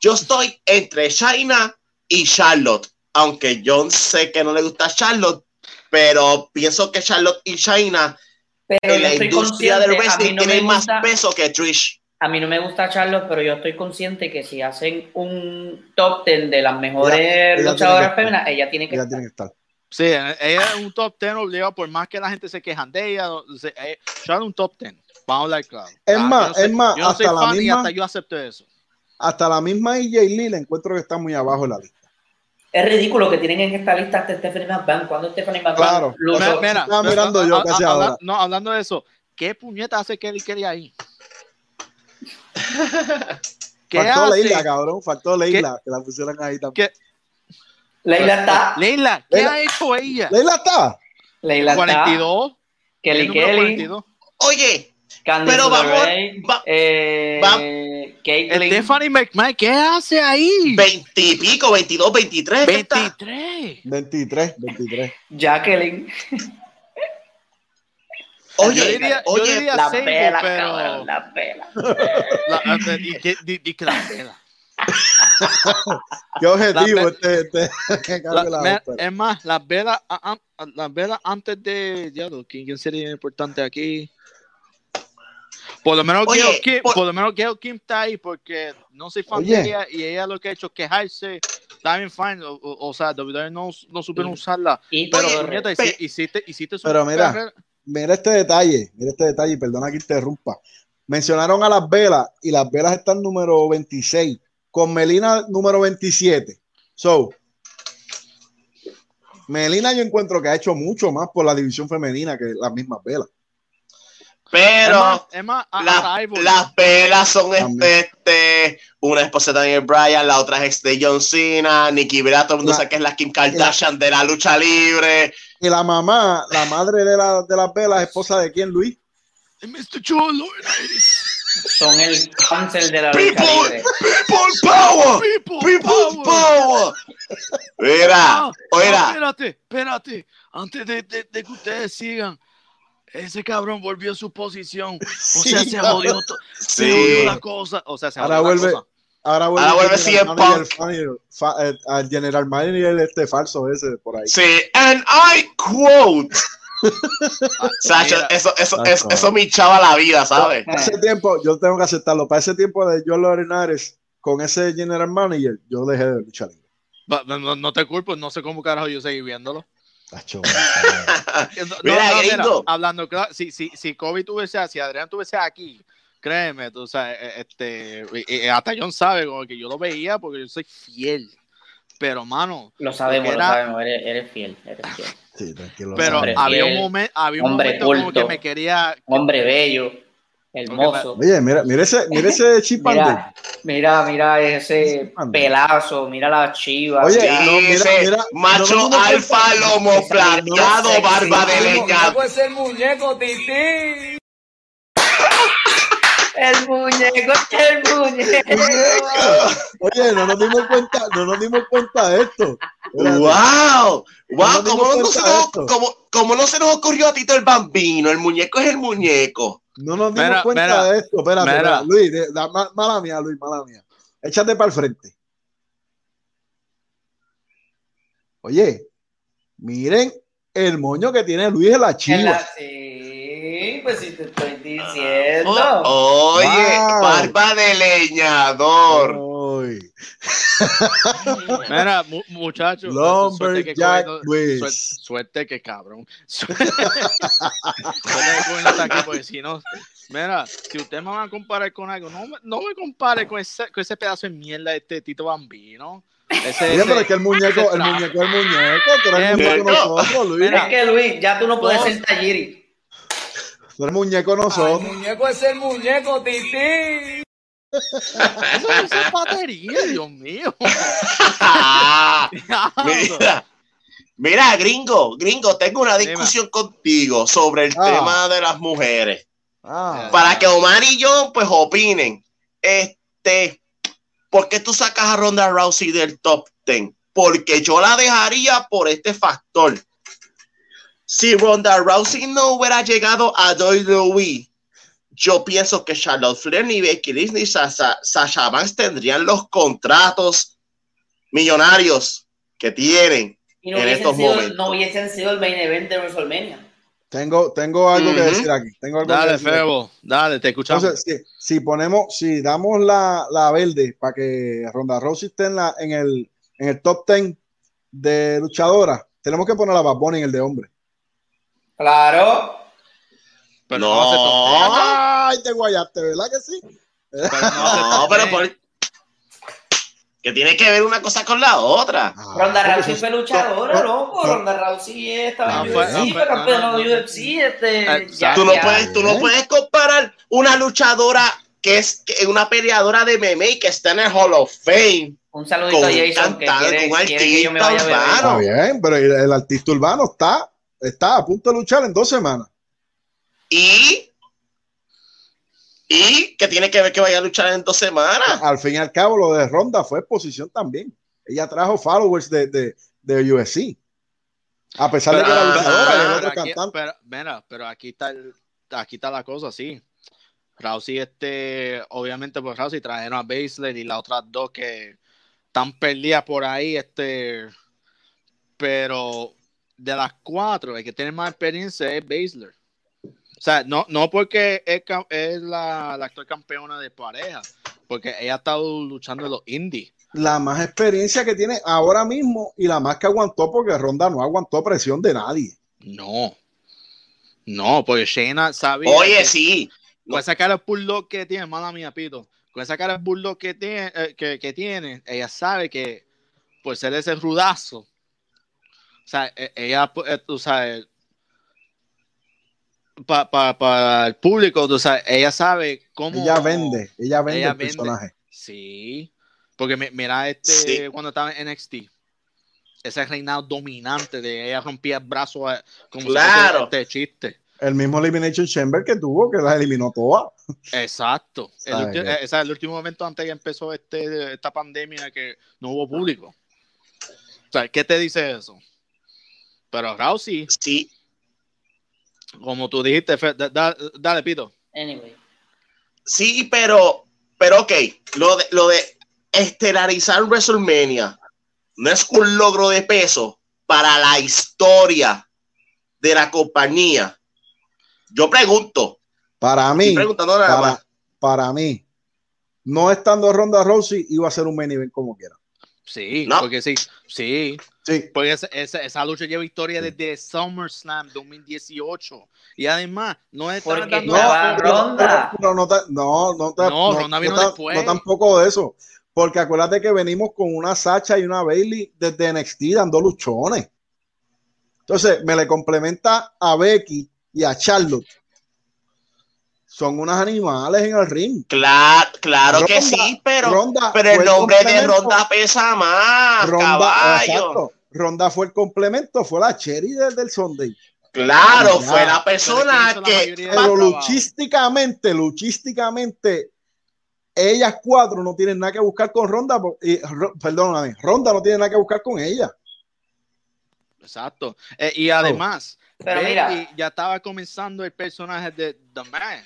S4: yo estoy entre China y Charlotte, aunque yo sé que no le gusta Charlotte, pero pienso que Charlotte y China
S1: Pero
S4: en la industria del
S1: a mí
S4: wrestling
S1: no me
S4: tienen más
S1: gusta,
S4: peso que Trish.
S1: a mí no me gusta Charlos, pero yo estoy consciente que si hacen un top 10 de las mejores
S3: Ella- ella tiene
S1: luchadoras féminas, ella tiene que
S3: ella
S1: estar.
S3: tiene que estar.
S2: Sí, ella es un top 10 obligado, por más que la gente se quejan de ella. no- eh, ya es un top 10. Vamos a hablar claro.
S3: Es
S2: Ah,
S3: más,
S2: yo no
S3: es más,
S2: yo no soy
S3: hasta la
S2: fan y
S3: misma-
S2: hasta yo acepto eso.
S3: Hasta la misma EJ Lee la encuentro que está muy abajo en la lista.
S1: Es ridículo que tienen en esta lista hasta Stephanie McMahon. Cuando Stephanie McMahon
S3: Claro.
S2: Mira, mira,
S3: estaba
S2: mira,
S3: mirando yo
S2: a- a-
S3: casi
S2: habla-
S3: ahora.
S2: No, hablando de eso, ¿qué puñeta hace Kelly Kelly ahí? ¿Qué
S3: Faltó
S2: hace?
S3: Leila, cabrón. Faltó Leila, que la pusieran ahí también.
S2: ¿Qué?
S1: Leila está.
S2: Leila, ¿qué
S3: Leila-
S2: ha hecho ella?
S3: Leila está.
S1: Leila está.
S2: 42.
S1: Kelly Kelly.
S2: 42.
S4: Oye,
S1: Candice
S4: Pero vamos- va-
S1: eh,
S4: va-.
S2: Stephanie McMahon, ¿qué hace ahí?
S4: veintipico, 22, 23. ¿qué está?
S2: 23.
S3: 23, 23.
S1: Jacqueline.
S4: Oye,
S2: Yo diría- yo
S4: oye,
S2: diría-
S1: La
S2: Sable,
S1: pela,
S2: pero-
S1: cabrón, la pela.
S2: La- la- di- di- di- di que la pela.
S3: Qué objetivo este. este que
S2: La- me- es más, las velas, a- a- las velas antes de. Ya, ¿quién, quién sería importante aquí? Por lo menos
S4: Oye,
S2: Gail Kim,
S4: por-
S2: por lo menos Gail Kim está ahí porque no soy fan
S3: Oye.
S2: de ella y ella lo que ha hecho es quejarse. Está bien, fine. O, o- o sea, WWE no, no supieron usarla.
S1: Y
S2: Pero, hici- hiciste, hiciste su
S3: Pero mira,
S2: carrera-
S3: Mira este detalle, mira este detalle, perdona que interrumpa. Mencionaron a las velas y las velas están número 26, con Melina número 27. So, Melina yo encuentro que ha hecho mucho más por la división femenina que las mismas velas.
S4: Pero
S2: más, es más, a-
S4: las, velas son
S3: También.
S4: este, una esposa de Daniel Bryan, la otra es ex de John Cena, Nikki Bella, todo el mundo
S3: La-
S4: sabe que es la Kim Kardashian de la lucha libre.
S3: Y la mamá, la madre de, la, de las velas, esposa de quién, Luis?
S2: Mr. Joe.
S1: Son el cáncer de la lucha
S4: People,
S1: libre.
S4: people power,
S2: People,
S4: people
S2: power.
S4: power. Mira, oiga,
S2: espérate, espérate. Antes de, de- de que ustedes sigan, ese cabrón volvió a su posición. O sea,
S3: Sí,
S2: se jodió, se
S4: Sí.
S2: jodió la cosa. O sea, se
S3: Ahora vuelve-
S2: cosa.
S3: Ahora vuelve,
S4: Ahora vuelve
S3: general manager
S4: Punk.
S3: Manager, fa- eh, al general manager este falso ese por ahí.
S4: sí, and I quote. Eso, eso, eso, eso me hinchaba la vida, ¿sabes?
S3: Para ese tiempo, yo tengo que aceptarlo. Para ese tiempo de John Lorinares con ese general manager, yo dejé de luchar libre.
S2: no, no- no te culpo, no sé cómo carajo yo seguí viéndolo.
S3: Tacho,
S2: No,
S4: Mira,
S2: no, mira, hablando claro, si, si, si Kobe tuviese, si Adrián tuviese aquí, créeme, tú sabes, eh, este, hasta John sabe como que yo lo veía porque yo soy fiel. Pero, mano,
S1: Lo sabemos,
S2: Porque
S1: lo
S2: era-
S1: sabemos, eres, eres fiel, eres fiel.
S3: Sí, tranquilo.
S2: pero
S1: Hombre
S2: había un
S1: fiel,
S2: momento, había un
S1: hombre
S2: momento como
S1: culto.
S2: que me quería.
S1: Hombre bello, hermoso.
S3: Oye, mira, mira ese, mira ese chimpancé.
S1: Mira, mira, mira ese pelazo, mira la chiva.
S3: Oye,
S1: mira-
S3: no, mira, mira,
S4: macho
S3: no,
S4: alfa, lomo plateado, barba de leña.
S5: es el muñeco, Titi.
S1: El muñeco, el muñeco.
S3: Oye, no nos dimos cuenta, no nos dimos cuenta de esto. Espérate.
S4: ¡Wow! ¡Wow!
S3: No nos
S4: ¿Cómo no, se nos,
S3: esto.
S4: cómo- cómo no se nos ocurrió a Tito el Bambino? El muñeco es el muñeco.
S3: No nos dimos
S2: Mira,
S3: cuenta
S2: mira,
S3: de esto. Espérate,
S2: mira.
S3: Luis, de- da- ma- mala mía, Luis, mala mía. Échate para el frente. Oye, miren el moño que tiene Luis en la
S1: En
S3: chiva.
S1: la- Sí, pues si te estoy diciendo.
S4: Oh, Oye,
S3: Wow.
S4: barba de leñador.
S2: Mira, mu- muchachos.
S3: Lumberjack
S2: suerte que
S3: Luis.
S2: suerte, suerte que cabrón. Suerte que aquí, porque si no. Mira, si usted me va a comparar con algo, no, me- no me compare con ese, con ese pedazo de mierda de este Tito Bambino. Ese,
S3: Oye, pero es que el muñeco, el muñeco, el muñeco, el nosotros, Luis.
S2: Mira.
S1: Es que Luis, ya tú no puedes ser Tajiri.
S3: Tú eres el muñeco de
S5: El
S3: nosotros.
S5: muñeco es el muñeco, Titi.
S2: Eso, es batería, Dios mío.
S4: Mira, mira, gringo, gringo, tengo una
S2: Dime.
S4: discusión contigo sobre el
S3: Ah.
S4: tema de las mujeres.
S3: Ah,
S4: Para que Omar y yo, pues, opinen. Este, ¿por qué tú sacas a Ronda Rousey del top 10? Porque yo la dejaría por este factor. Si Ronda Rousey no hubiera llegado a WWE, yo pienso que Charlotte Flair, ni Becky Lynch, ni Sasha, Sasha Banks tendrían los contratos millonarios que tienen.
S1: Y no
S4: En
S1: hubiesen,
S4: estos
S1: sido,
S4: momentos.
S1: no hubiesen sido el main event de WrestleMania.
S3: tengo, tengo algo que decir aquí. Tengo algo que
S2: Dale,
S3: decir aquí.
S2: Febo, dale, te escuchamos.
S3: Entonces, si, si ponemos, si damos la, la verde para que Ronda Rousey esté en, la, en, el, en el top 10 de luchadoras, tenemos que poner a Bad Bunny en el de hombre.
S1: Claro.
S2: pero
S4: no.
S2: no, hace top ten.
S3: Ay, te guayaste, ¿verdad que sí?
S2: Pero no hace
S4: No, pero por... que tiene que ver una cosa con la otra.
S3: Ah,
S1: Ronda Rousey fue luchadora,
S3: no,
S1: loco.
S3: no.
S1: Ronda Rousey estaba
S2: No,
S1: en
S2: fue-
S1: UFC,
S2: no,
S1: fue campeona
S2: no, no,
S1: de. UFC. Este,
S2: Eh,
S1: ya-
S4: Tú no,
S1: ya.
S4: puedes, tú no puedes comparar una luchadora que es que- una peleadora de MMA que está en el Hall of Fame
S1: Un saludito
S4: con
S1: a
S4: un
S1: Jason que quiere,
S4: con un
S1: quiere que yo me
S4: artista
S1: vaya a beber.
S4: urbano.
S3: Está bien, pero el, el artista urbano está, está a punto de luchar en dos semanas.
S4: y y que tiene que ver que vaya a luchar en dos semanas.
S3: Al fin y al cabo, lo de Ronda fue exposición también. Ella trajo followers de, de, de UFC. A pesar de que era
S4: Pero-
S3: luchadora y el
S2: pero
S3: otro
S2: aquí-
S3: cantante.
S2: pero, mira, pero aquí está el, aquí está la cosa, sí. Rousey, este, obviamente, pues Rousey trajeron a Baszler y las otras dos que están perdidas por ahí, este, pero de las cuatro, el que tiene más experiencia es Baszler. O sea, no, no porque es, la, la actual campeona de pareja, porque ella ha estado luchando en los indies.
S3: La más experiencia que tiene ahora mismo y la más que aguantó porque Ronda no aguantó presión de nadie.
S2: No. No, porque Shayna sabía.
S4: Oye,
S2: que-
S4: sí.
S2: Con esa cara de bulldog que tiene, mala mía, Pito. Con esa cara de bulldog que tiene, eh, que, que tiene, ella sabe que por ser ese rudazo, sea, e- ella, eh, tú sabes, para el público, tú sabes, ella sabe cómo.
S3: Ella vende, ella vende
S2: Ella
S3: el
S2: vende.
S3: personaje.
S2: Sí. Porque mi- mira este
S4: Sí.
S2: cuando estaba en NXT. Ese reinado dominante de ella rompía el brazo eh, como
S4: Claro.
S2: si fuese este chiste.
S3: El mismo Elimination Chamber que tuvo, que las eliminó todas.
S2: Exacto. El,
S3: que-
S2: eh, o sea, el último momento antes que empezó este, esta pandemia que no hubo público. O sea, ¿qué te dice eso? Pero Rousey,
S4: Sí.
S2: como tú dijiste, Fe- da- da- dale, Pito.
S1: Anyway.
S4: Sí, pero, pero ok, lo de, lo de estelarizar WrestleMania no es un logro de peso para la historia de la compañía. Yo pregunto,
S3: Para mí,
S4: estoy preguntando nada
S3: para,
S4: más.
S3: para mí, no estando Ronda Rousey, iba a ser un main event como quiera.
S2: Sí,
S4: No.
S2: porque sí, sí.
S3: Sí,
S2: Porque esa, esa, esa lucha lleva historia desde SummerSlam 2018. Y además, no es
S1: Porque
S2: dando-
S3: no,
S1: Ronda.
S3: pero no, no, no,
S2: No, Ronda vino
S3: ta-
S2: después.
S3: no tampoco de eso. Porque acuérdate que venimos con una Sacha y una Bailey desde NXT dando luchones. Entonces, me le complementa a Becky y a Charlotte. Son unos animales en el ring.
S4: Claro, claro que sí, pero,
S3: Ronda
S4: pero el nombre de. Ronda pesa más,
S3: Ronda,
S4: caballo.
S3: exacto. Ronda fue el complemento, fue la cherry del, del Sunday.
S4: Claro, fue la
S2: Pero
S4: persona
S2: ¿quién hizo la
S4: que.
S3: Pero luchísticamente, luchísticamente, ellas cuatro no tienen nada que buscar con Ronda. perdóname, Ronda no tiene nada que buscar con ella.
S2: Exacto. Eh, y además,
S1: Pero mira.
S2: ya estaba comenzando el personaje de The Man.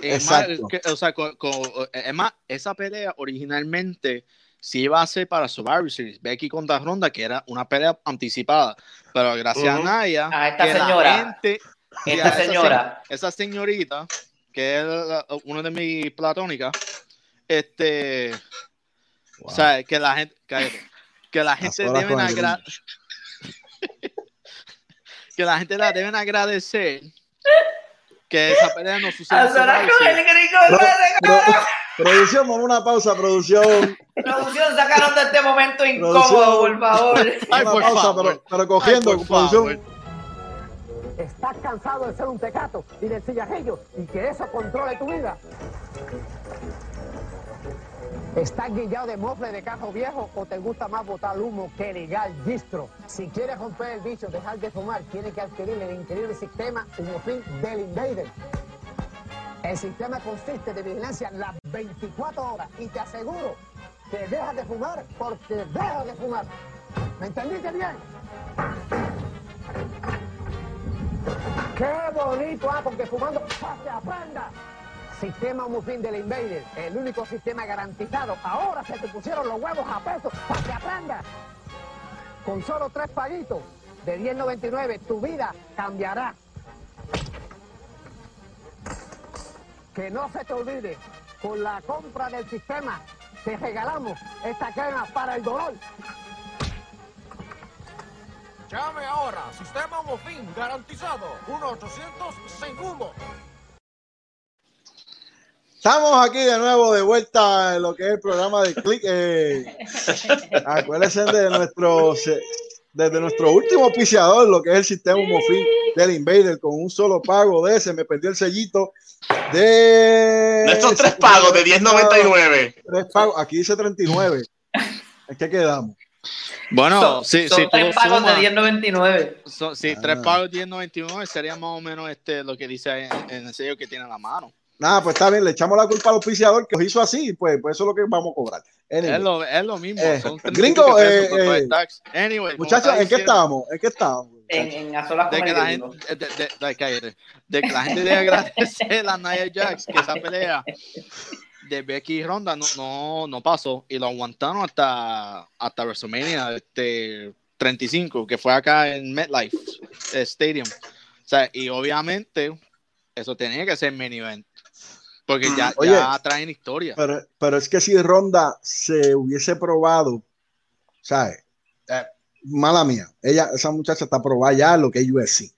S2: Es
S3: Exacto.
S2: más, que- o sea, con- con- es más, esa pelea originalmente sí iba a ser para Survivor Series, Becky contra Ronda, que era una pelea anticipada. Pero gracias a Naya,
S1: A esta
S2: que la
S1: señora.
S2: gente- sí,
S1: Esta
S2: a esa
S1: señora.
S2: se- esa señorita, que es la- una de mis platónicas, este, o sea, que la gente, cállate, que la gente
S3: solas
S2: deben
S3: con el
S2: agra- que la gente la deben agradecer que esa pelea no suceda.
S3: Producción, vamos a una pausa, producción.
S1: Producción, sacaron de este momento incómodo, por favor.
S2: Ay,
S3: una pausa,
S2: favor.
S3: pero, pero cogiendo,
S2: Ay, por
S3: producción.
S2: favor.
S8: Estás cansado de ser un tecato y del cillajillo y que eso controle tu vida. ¿Estás guillado de mofle de cajo viejo o te gusta más botar humo que ligar distro? Si quieres romper el bicho, dejar de fumar, tienes que adquirir el increíble sistema Humofin del Invader. El sistema consiste de vigilancia las 24 horas y te aseguro que dejas de fumar porque dejas de fumar. ¿Me entendiste bien? ¡Qué bonito! Ah, porque fumando ¡pa' que aprenda. Sistema Mufin del Invader, el único sistema garantizado. Ahora se te pusieron los huevos a peso para que aprenda. Con solo tres paguitos de 10.99, tu vida cambiará. Que no se te olvide, con la compra del sistema te regalamos esta crema para el dolor.
S9: Llame ahora, sistema Mofin garantizado, 1-800 segundos.
S3: Estamos aquí de nuevo de vuelta en lo que es el programa de Click. Eh, acuérdense de nuestro, desde nuestro último auspiciador, lo que es el sistema Mofin del Invader, con un solo pago de ese, me perdió el sellito de.
S4: Nuestros tres pagos de 10.99.
S3: Tres pagos, aquí dice 39. ¿En qué quedamos?
S2: Bueno,
S1: Son,
S2: sí,
S1: son
S2: sí,
S1: tres pagos
S2: sumas-
S1: de 10.99.
S2: son- sí,
S3: Ah.
S2: tres pagos 10.99 sería más o menos este lo que dice en, en el sello que tiene en la mano.
S3: Nada, pues está bien, le echamos la culpa al auspiciador que os hizo así, pues, pues eso es lo que vamos a cobrar. Anyway,
S2: Es lo, es lo mismo.
S3: Eh,
S2: son
S3: gringo,
S2: 35 pesos
S3: eh, eh.
S2: Anyway,
S3: muchachos, ¿en qué estábamos? ¿En qué estábamos?
S1: En, en
S2: De que, la gente, de, de- de- que la gente debe agradecer a Nia Jax que esa pelea de Becky y Ronda no, no, no pasó y lo aguantaron hasta, hasta WrestleMania este, 35, que fue acá en MetLife Stadium. O sea, y obviamente eso tenía que ser main event. Porque ya,
S3: Oye.
S2: ya traen historia.
S3: Pero, pero es que si Ronda se hubiese probado, ¿sabes? Eh, mala mía, ella, esa muchacha está probada ya lo que es UFC.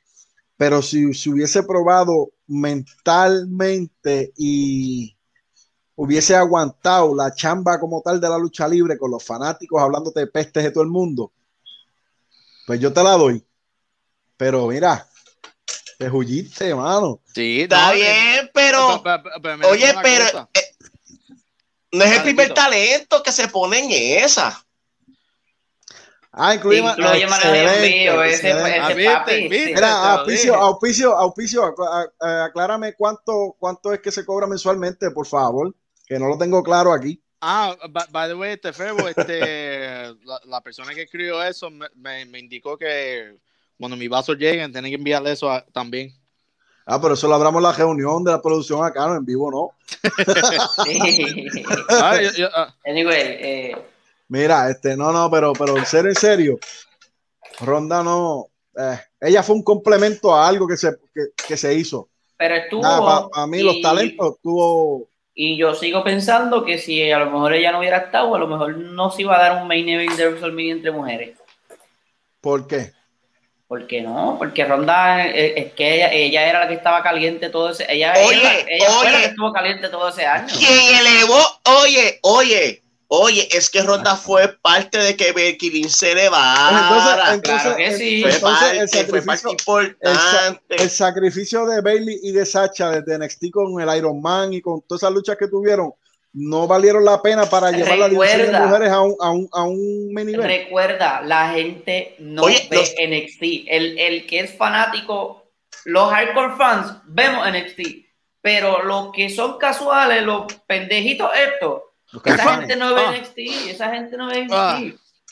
S3: Pero si se hubiese probado mentalmente y hubiese aguantado la chamba como tal de la lucha libre con los fanáticos hablándote de pestes de todo el mundo, pues yo te la doy. Pero mira, te julliste, mano.
S2: Sí,
S4: Está
S2: no,
S4: bien, pero.
S2: pero-
S4: Oye, pero. eh, no es el primer talento que se pone en esa.
S3: Ah, incluimos.
S1: Incluye Manuel Envío, ese,
S2: Ah,
S1: papi. sí.
S3: Mira, auspicio, auspicio, auspicio, aclárame cuánto, cuánto es que se cobra mensualmente, por favor, que no lo tengo claro aquí.
S2: Ah, by, by the way, este Febo, este, la, la persona que escribió eso me, me- me indicó que cuando mis vasos lleguen, tienen que enviarle eso a- también.
S3: Ah, pero eso lo hablamos en la reunión de la producción acá, no en vivo, ¿no?
S1: Sí.
S2: Ah, yo- yo- ah,
S1: Anyway, eh,
S3: Mira, este, no, no, pero, pero en serio, en serio, Ronda no, eh, ella fue un complemento a algo que se, que, que se hizo.
S1: pero estuvo.
S3: Para mí
S1: y-
S3: los talentos tuvo,
S1: Y yo sigo pensando que si a lo mejor ella no hubiera estado, a lo mejor no se iba a dar un main event de WrestleMania entre mujeres.
S3: ¿por qué?
S1: ¿Por qué no? Porque Ronda eh, es que ella, ella era la que estaba caliente todo ese ella,
S4: Oye,
S1: ella, ella fue la
S4: oye.
S1: que estuvo caliente todo ese año.
S4: Quien elevó, oye, oye, Oye, es que Ronda fue parte de que Becky Lynch se elevara.
S3: Entonces, entonces,
S1: Claro que sí.
S4: fue,
S3: entonces el
S4: parte, fue parte
S3: sacrificio, el, sa-
S4: importante.
S3: el sacrificio de Bailey y de Sacha desde NXT con el Iron Man y con todas esas luchas que tuvieron no valieron la pena para llevar la división de mujeres a un, a un, a un event.
S1: Recuerda, la gente no
S4: Oye,
S1: ve
S4: los-
S1: NXT. El, el que es fanático, los hardcore fans, vemos NXT. Pero los que son casuales, los pendejitos estos,
S3: Los que
S1: esa gente no ve
S2: Ah.
S1: NXT. Esa gente no ve NXT.
S2: Ah,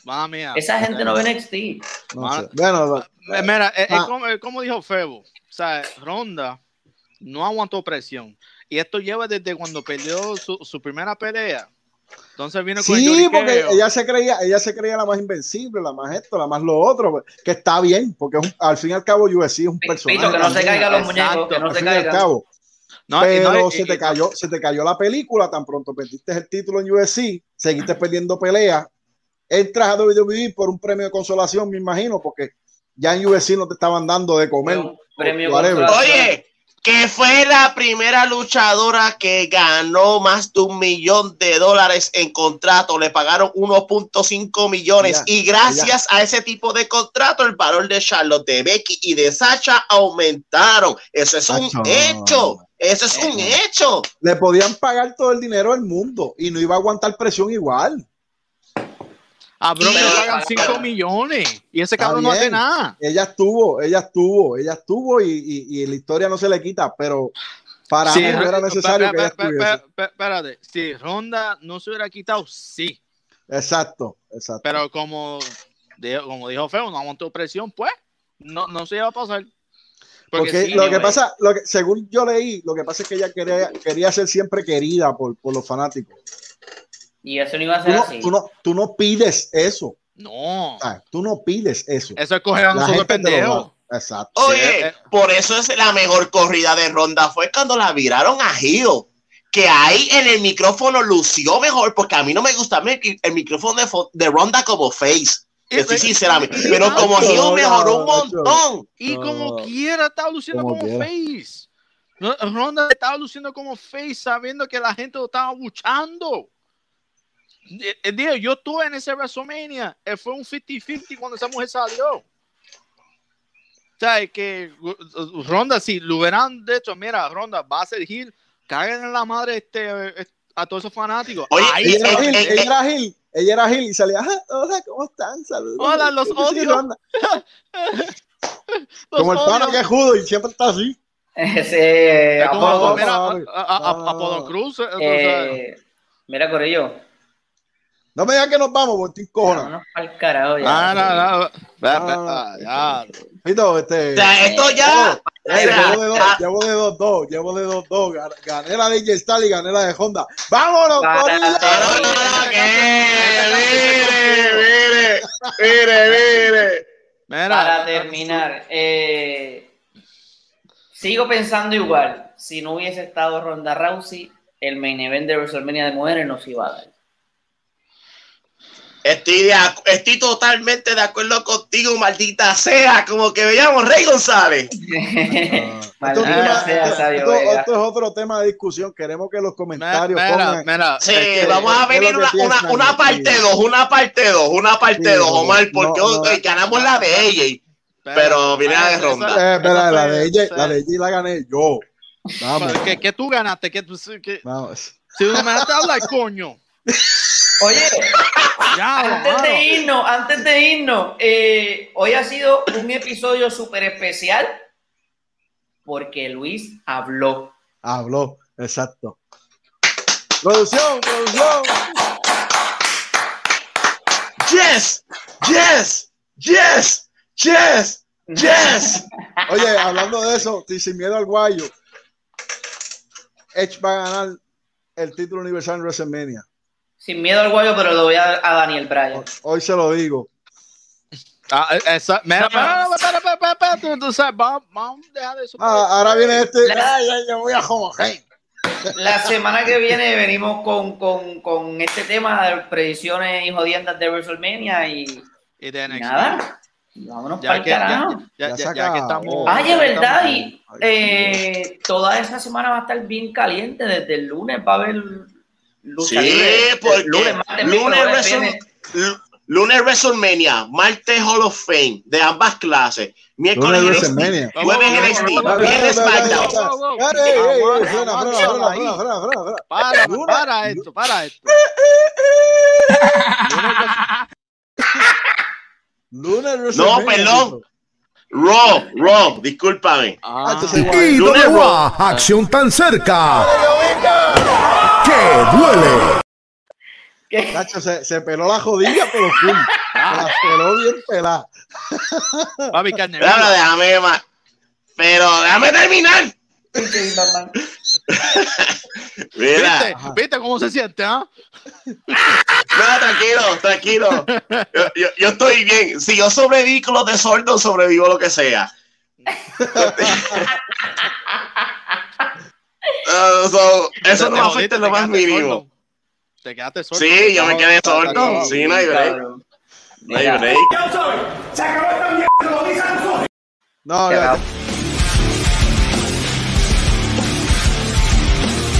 S2: Mamma mía.
S1: Esa gente no ve NXT.
S3: No sé. Bueno,
S2: Eh, Mira, eh, eh,
S3: Ah.
S2: como, como dijo Febo, o sea, Ronda no aguantó presión. Y esto lleva desde cuando perdió su, su primera pelea. Entonces vino con el
S3: sí, porque ella se creía, ella se creía la más invencible, la más esto, la más lo otro, que está bien, porque es un- al fin y al cabo USC es un personaje.
S1: Pito, que no se caigan los
S2: Exacto,
S1: muñecos, que no
S3: al
S1: se
S3: fin y al
S1: caigan.
S3: cabo.
S2: No,
S3: pero
S2: no, y-
S3: se te
S2: y-
S3: cayó, se te cayó la película, tan pronto perdiste el título en UFC, seguiste perdiendo peleas, entras a WWE por un premio de consolación, me imagino, porque ya en UFC no te estaban dando de comer.
S1: Un premio.
S4: Oye, que fue la primera luchadora que ganó más de un millón de dólares en contrato. Le pagaron 1.5 millones. Y gracias a ese tipo de contrato, el valor de Charlotte, de Becky y de Sacha aumentaron. Eso es un hecho. Eso es un hecho.
S3: Le podían pagar todo el dinero del mundo y no iba a aguantar presión igual.
S2: A Brock le pagan 5 millones. Y ese cabrón no hace nada.
S3: Ella estuvo, ella estuvo, ella estuvo y, y- y la historia no se le quita, pero para
S2: Sí,
S3: mí no era necesario que ella estuviese.
S2: Espérate, si Ronda no se hubiera quitado, sí.
S3: Exacto, exacto.
S2: Pero como dijo, como dijo Feo, no aguantó presión, pues no, no se iba a pasar.
S3: Porque
S2: sí,
S3: lo que pasa, lo que, según yo leí, lo que pasa es que ella quería, quería ser siempre querida por, por los fanáticos.
S1: Y eso no iba a
S3: Tú
S1: ser
S3: no,
S1: así.
S3: tú, no, tú no pides eso.
S2: No,
S3: Ah, tú no pides eso.
S2: eso es coger a nosotros pendejos.
S3: Exacto.
S4: Oye,
S2: eh.
S4: por eso es la mejor corrida de Ronda fue cuando la viraron a Gio. Que ahí en el micrófono lució mejor, porque a mí no me gusta el, micrófono de, Ronda como face. Estoy sinceramente. Pero como Gio mejoró un montón.
S2: Y como quiera, estaba luciendo
S3: Como
S2: como, face. Ronda estaba luciendo como face, sabiendo que la gente lo estaba buchando. Eh, eh, digo, yo estuve en ese WrestleMania. eh, fue un 50-50 cuando esa mujer salió. O sea, es que uh, Ronda, si lo hubieran dicho, mira, Ronda, va a ser Gil, caguen en la madre este, a todos esos fanáticos.
S4: Oye,
S2: Ahí
S3: Ella era Gil,
S4: eh,
S3: ella era Gil, ella era Gil y salía, "Ah, hola, ¿cómo están? Saludos.
S2: Hola, los odio.
S3: Ronda".
S2: los
S3: Como el pana que es judo y siempre está así.
S1: Ese
S2: Es como,
S1: Apolo-
S2: mira, a,
S3: papi.
S2: a, a-
S3: No, no,
S2: Apollo
S3: no.
S2: Cruz.
S1: mira, Corillo.
S3: No me digas que nos vamos, porque estoy cojonado.
S1: Al carajo ya.
S2: Ah, no, no.
S3: Ah,
S2: ah, ya.
S3: Pito, este,
S4: O sea, esto ya.
S3: eh, llevo de dos,
S4: ah,
S3: llevo de dos, dos, llevo de dos, dos. Gan- Gané la de J-Star y gané la de Honda. ¡Vámonos,
S4: Mire, mire, mire, mire.
S1: Para terminar, eh, sigo pensando igual. Si no hubiese estado Ronda Rousey, el main event de WrestleMania de mujeres no se iba a dar.
S4: Estoy, de acu- estoy totalmente de acuerdo contigo, maldita sea. Como que veíamos Rey González.
S3: Esto, es
S1: sea,
S3: esto-
S1: Sabio
S3: esto-
S1: Vega.
S3: esto es otro tema de discusión. Queremos que los comentarios
S2: mira,
S3: pongan.
S2: mira,
S4: Sí,
S2: es que-
S4: vamos a
S3: ¿qué
S4: venir una, parte 2, una parte 2, una parte
S3: Sí,
S4: 2, Omar, porque
S3: no,
S4: hoy
S3: no.
S4: ganamos la de ella. Pero viene la de Ronda.
S3: Eh, espera, la de ella, la de ella la gané yo. Vamos.
S2: que, que tú ganaste, que, tú- que,
S3: vamos.
S2: si tú me dejaste hablar, coño.
S1: Oye,
S2: Ya,
S1: antes de irnos, antes de irnos, eh, hoy ha sido un episodio súper especial porque Luis habló.
S3: Habló, exacto. Producción, producción.
S4: Yes, yes, yes, yes, yes.
S3: Oye, hablando de eso, estoy sin miedo al guayo. Edge va a ganar el título universal en WrestleMania.
S1: Sin miedo al guayo, pero lo voy a, a Daniel Bryan.
S3: Hoy se lo digo.
S2: Ah, eh, esa- mira.
S3: Ah, ahora viene este.
S1: La-
S3: Ay, ay, yo voy a joder.
S1: La semana que viene venimos con, con, con este tema de predicciones y jodiendas de WrestleMania y,
S2: Y de NXT.
S1: nada. Vámonos
S2: Ya
S1: para el
S2: que, ya,
S1: carajo.
S2: ya,
S3: Ya
S2: ya,
S3: se
S2: ya que estamos.
S1: Ay,
S2: ya
S1: es verdad.
S2: estamos-
S1: Y eh, toda esa semana va a estar bien caliente. Desde el lunes va a haber lucha
S4: Sí,
S1: libre.
S4: porque
S1: lunes, martes,
S4: lunes, Wrestle- WrestleMania, martes Hall of Fame de ambas clases, miércoles
S3: Lunes
S4: NXT,
S3: WrestleMania.
S4: jueves NXT, viernes SmackDown.
S2: Para, para esto, para esto.
S3: Lunes
S4: No, perdón. Raw, Raw, discúlpame.
S3: Ah,
S2: Ah,
S7: acción tan cerca. Que duele.
S1: ¿Qué?
S3: Nacho, se, se peló la jodilla, pero. Se la peló bien pelada.
S2: papi, carne
S4: déjame ma- Pero déjame terminar. Mira,
S2: ¿Viste? ¿Viste cómo se siente, ah?
S4: no, tranquilo, tranquilo. Yo, yo- yo estoy bien. Si yo sobreviví con los de sordo, sobrevivo lo que sea. Uh, so, eso
S2: Te
S4: no afecta lo más mínimo.
S2: Te quedaste sordo.
S4: Sí, yo me quedé sordo. Sí, no hay break. No hay break.
S3: No,
S1: acabó.